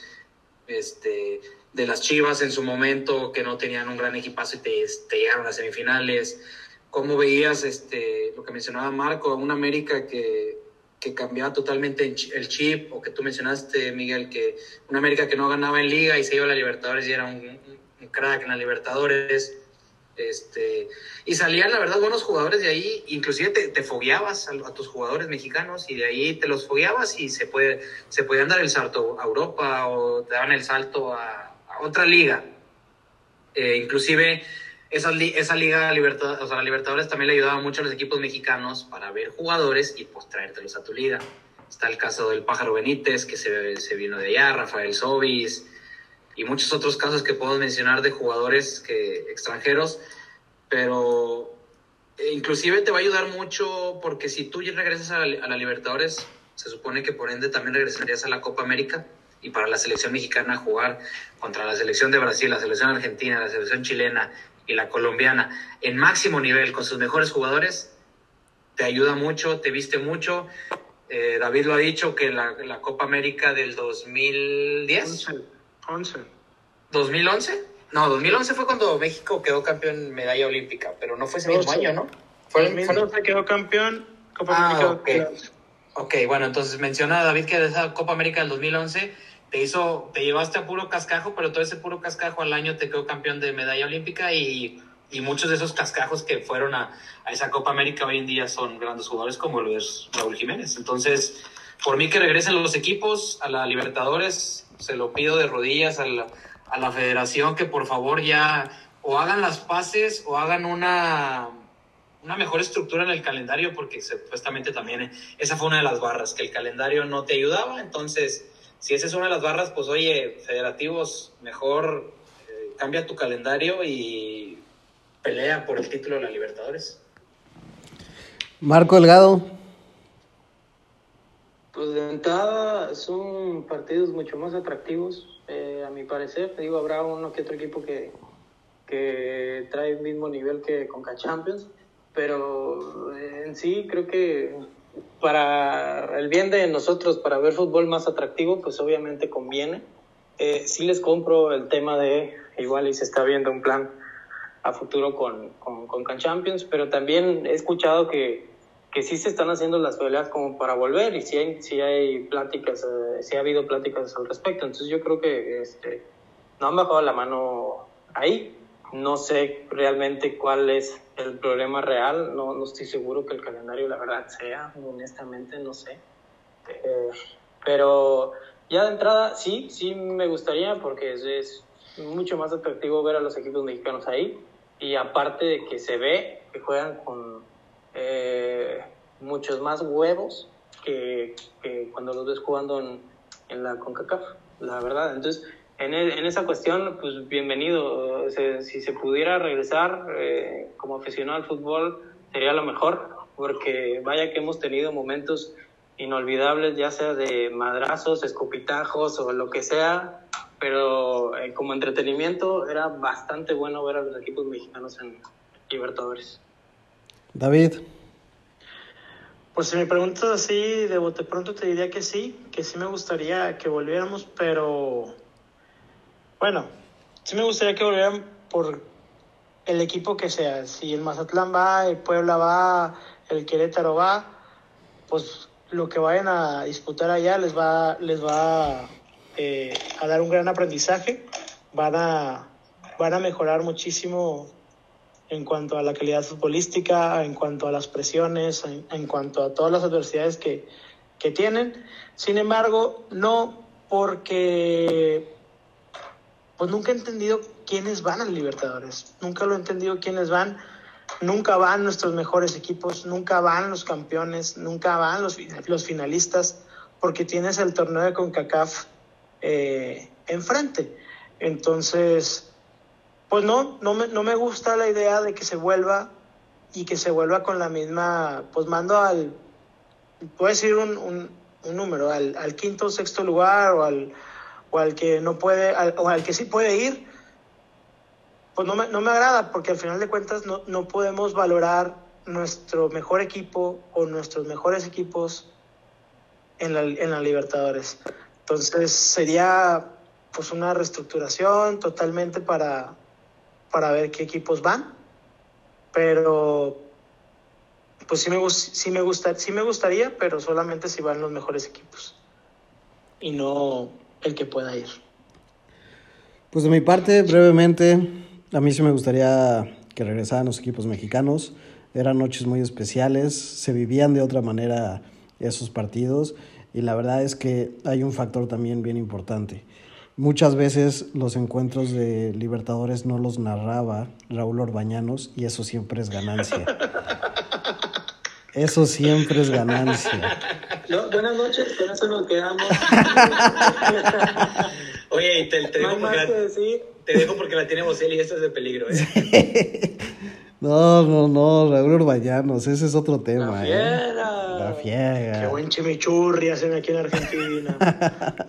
este, de las chivas en su momento, que no tenían un gran equipazo y te, te llegaron a semifinales. ¿Cómo veías este, lo que mencionaba Marco, un América que, que cambiaba totalmente el chip, o que tú mencionaste, Miguel, que un América que no ganaba en liga y se iba a la Libertadores y era un, crack en la Libertadores? Este, y salían, la verdad, buenos jugadores de ahí, inclusive te, te fogueabas a, tus jugadores mexicanos y de ahí te los fogueabas y se, puede, se podían dar el salto a Europa o te daban el salto a, otra liga. Eh, inclusive esa, esa liga Libertad, o sea, la Libertadores también le ayudaba mucho a los equipos mexicanos para ver jugadores y pues traértelos a tu liga. Está el caso del Pájaro Benítez, que se, se vino de allá, Rafael Sobis, y muchos otros casos que puedo mencionar de jugadores que, extranjeros, pero eh, inclusive te va a ayudar mucho porque si tú regresas a la, Libertadores, se supone que por ende también regresarías a la Copa América y para la selección mexicana jugar contra la selección de Brasil, la selección argentina, la selección chilena y la colombiana en máximo nivel con sus mejores jugadores, te ayuda mucho, te viste mucho. Eh, David lo ha dicho que la, la Copa América del 2010. 11. ¿2011? No, 2011 fue cuando México quedó campeón en medalla olímpica, pero no fue ese mismo año, ¿no? Fue, 2012 quedó campeón, Copa ah, América. Ok, bueno, entonces menciona David que de esa Copa América del 2011 te hizo, te llevaste a puro cascajo, pero todo ese puro cascajo al año te quedó campeón de medalla olímpica y, y muchos de esos cascajos que fueron a, a, esa Copa América hoy en día son grandes jugadores como lo es Raúl Jiménez. Entonces, por mí que regresen los equipos a la Libertadores, se lo pido de rodillas a la, a la federación que por favor ya o hagan las paces o hagan una, una mejor estructura en el calendario, porque supuestamente también esa fue una de las barras, que el calendario no te ayudaba. Entonces, si esa es una de las barras, pues oye, federativos, mejor eh, cambia tu calendario y pelea por el título de la Libertadores. Marco Delgado. Pues de entrada son partidos mucho más atractivos, eh, a mi parecer. Te digo, habrá uno que otro equipo que, que trae el mismo nivel que Conca Champions, pero eh, en sí creo que para el bien de nosotros, para ver fútbol más atractivo, pues obviamente conviene. Eh, sí les compro el tema de, igual y se está viendo un plan a futuro con, con, con Champions, pero también he escuchado que que sí se están haciendo las peleas como para volver y sí hay, sí hay pláticas, eh, sí ha habido pláticas al respecto. Entonces yo creo que este, no han bajado la mano ahí. No sé realmente cuál es el problema real, no, no estoy seguro que el calendario la verdad sea, honestamente no sé. Eh, pero ya de entrada sí, sí me gustaría porque es, mucho más atractivo ver a los equipos mexicanos ahí y aparte de que se ve que juegan con eh, muchos más huevos que, cuando los ves jugando en, en, la CONCACAF, la verdad. Entonces, en, e, en esa cuestión, pues bienvenido. si se pudiera regresar eh, como aficionado al fútbol, sería lo mejor, porque vaya que hemos tenido momentos inolvidables, ya sea de madrazos, escopitajos o lo que sea, pero eh, como entretenimiento era bastante bueno ver a los equipos mexicanos en Libertadores. David. Pues si me preguntas así, de bote pronto te diría que sí, que sí me gustaría que volviéramos, pero bueno, sí me gustaría que volvieran por el equipo que sea. Si el Mazatlán va, el Puebla va, el Querétaro va, pues lo que vayan a disputar allá les va, les va eh, a dar un gran aprendizaje, van a, van a mejorar muchísimo en cuanto a la calidad futbolística, en cuanto a las presiones, en, cuanto a todas las adversidades que, que, tienen. Sin embargo, no porque pues nunca he entendido quiénes van a Libertadores, nunca lo he entendido quiénes van, nunca van nuestros mejores equipos, nunca van los campeones, nunca van los, los finalistas, porque tienes el torneo de CONCACAF eh, enfrente. Entonces, pues no, no me, no me gusta la idea de que se vuelva y que se vuelva con la misma, pues mando al, puedo decir un, un, un número, al, al, quinto o sexto lugar o al, o al que no puede, o al que sí puede ir, pues no me, no me agrada porque al final de cuentas no, no podemos valorar nuestro mejor equipo o nuestros mejores equipos en la, en la Libertadores. Entonces sería pues una reestructuración totalmente para, para ver qué equipos van. Pero pues sí me, sí, me gusta, sí me gustaría, pero solamente si van los mejores equipos. Y no el que pueda ir. Pues de mi parte, brevemente, a mí sí me gustaría que regresaran los equipos mexicanos. Eran noches muy especiales, se vivían de otra manera esos partidos y la verdad es que hay un factor también bien importante. Muchas veces los encuentros de Libertadores no los narraba Raúl Orbañanos y eso siempre es ganancia. (laughs) Eso siempre es ganancia. No, buenas noches, con eso nos quedamos. (laughs) Oye, te, te, dejo porque la, te, dejo porque la, tiene Bosel y esto es de peligro. ¿eh? (laughs) No, no, no, Raúl Orbañanos, ese es otro tema. La fiera. ¿eh? La fiera. Qué buen chimichurri hacen aquí en Argentina. (laughs)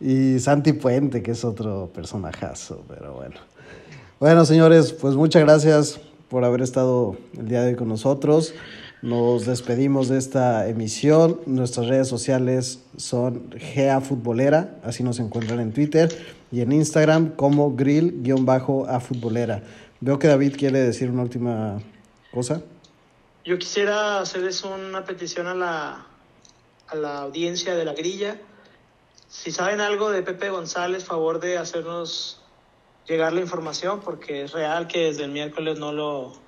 y Santi Puente, que es otro personajazo, pero bueno. Bueno, señores, pues muchas gracias por haber estado el día de hoy con nosotros. Nos despedimos de esta emisión. Nuestras redes sociales son GA Futbolera, así nos encuentran en Twitter y en Instagram como grill-a futbolera. Veo que David quiere decir una última cosa. Yo quisiera hacerles una petición a la, a la audiencia de la grilla. Si saben algo de Pepe González, favor de hacernos llegar la información, porque es real que desde el miércoles no lo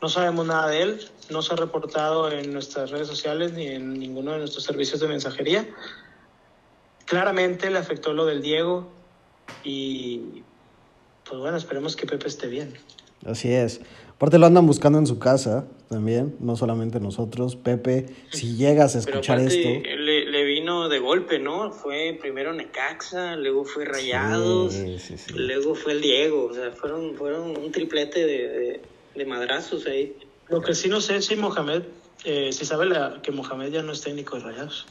no sabemos nada de él, no se ha reportado en nuestras redes sociales ni en ninguno de nuestros servicios de mensajería. Claramente le afectó lo del Diego y pues bueno, esperemos que Pepe esté bien. Así es. Aparte lo andan buscando en su casa también, no solamente nosotros. Pepe, si llegas a escuchar Pero esto... Le, le, vino de golpe, ¿no? Fue primero Necaxa, luego fue Rayados, Sí, sí, sí. luego fue el Diego. O sea, fueron, fueron un triplete de, de, de madrazos ahí. Lo que sí no sé es si Mohamed, eh, si sabe la, que Mohamed ya no es técnico de Rayados.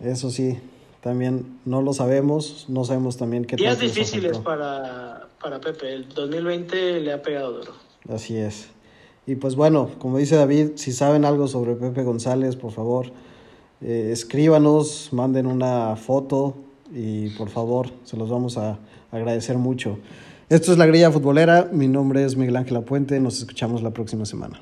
Eso sí, también no lo sabemos, no sabemos también qué Días difíciles para, para Pepe, el 2020 le ha pegado duro. Así es. Y pues bueno, como dice David, si saben algo sobre Pepe González, por favor, eh, escríbanos, manden una foto y por favor, se los vamos a agradecer mucho. Esto es La Grilla Futbolera, mi nombre es Miguel Ángel Apuente, nos escuchamos la próxima semana.